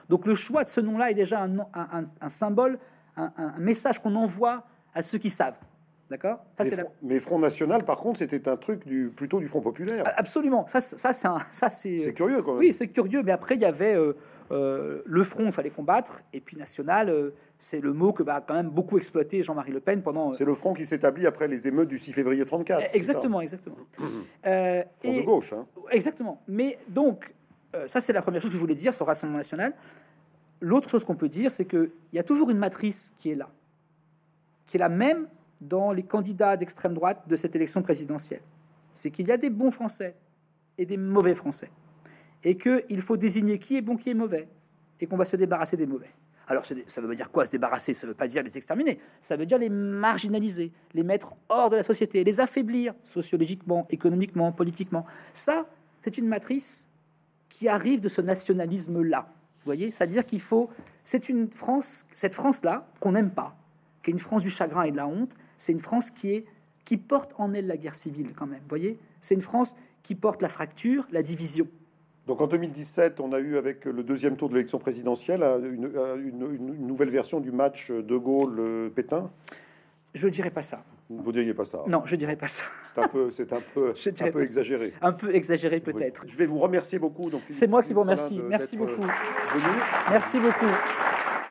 Donc le choix de ce nom-là est déjà un, symbole, un, message qu'on envoie à ceux qui savent. D'accord? Mais, Front National, par contre, c'était un truc du, plutôt du Front Populaire. Absolument. Ça, ça c'est c'est curieux quand même. Oui, c'est curieux, mais après, il y avait euh, euh, le front, il fallait combattre, et puis national, euh, c'est le mot que va quand même beaucoup exploiter Jean-Marie Le Pen pendant. Euh, c'est le front qui s'établit après les émeutes du 6 février 34. Exactement, exactement. front de gauche. Hein. Exactement. Mais donc, ça c'est la première chose que je voulais dire sur le Rassemblement national. L'autre chose qu'on peut dire, c'est qu'il y a toujours une matrice qui est là, qui est la même dans les candidats d'extrême droite de cette élection présidentielle. C'est qu'il y a des bons Français et des mauvais Français et qu'il faut désigner qui est bon, qui est mauvais, et qu'on va se débarrasser des mauvais. Alors ça veut dire quoi se débarrasser? Ça veut pas dire les exterminer, ça veut dire les marginaliser, les mettre hors de la société, les affaiblir sociologiquement, économiquement, politiquement. Ça, c'est une matrice qui arrive de ce nationalisme-là. Vous voyez? C'est-à-dire qu'il faut... C'est une France, cette France-là, qu'on n'aime pas, qui est une France du chagrin et de la honte, c'est une France qui, est, qui porte en elle la guerre civile quand même. Vous voyez? C'est une France qui porte la fracture, la division. Donc en 2017, on a eu avec le deuxième tour de l'élection présidentielle une, une, nouvelle version du match De Gaulle-Pétain Je ne dirais pas ça. Vous diriez pas ça Non, je dirais pas ça. C'est un peu, c'est un peu, Je un peu exagéré. Un peu exagéré peut-être. Je vais vous remercier beaucoup. donc, C'est moi qui vous remercie. Merci beaucoup. venu. Merci beaucoup.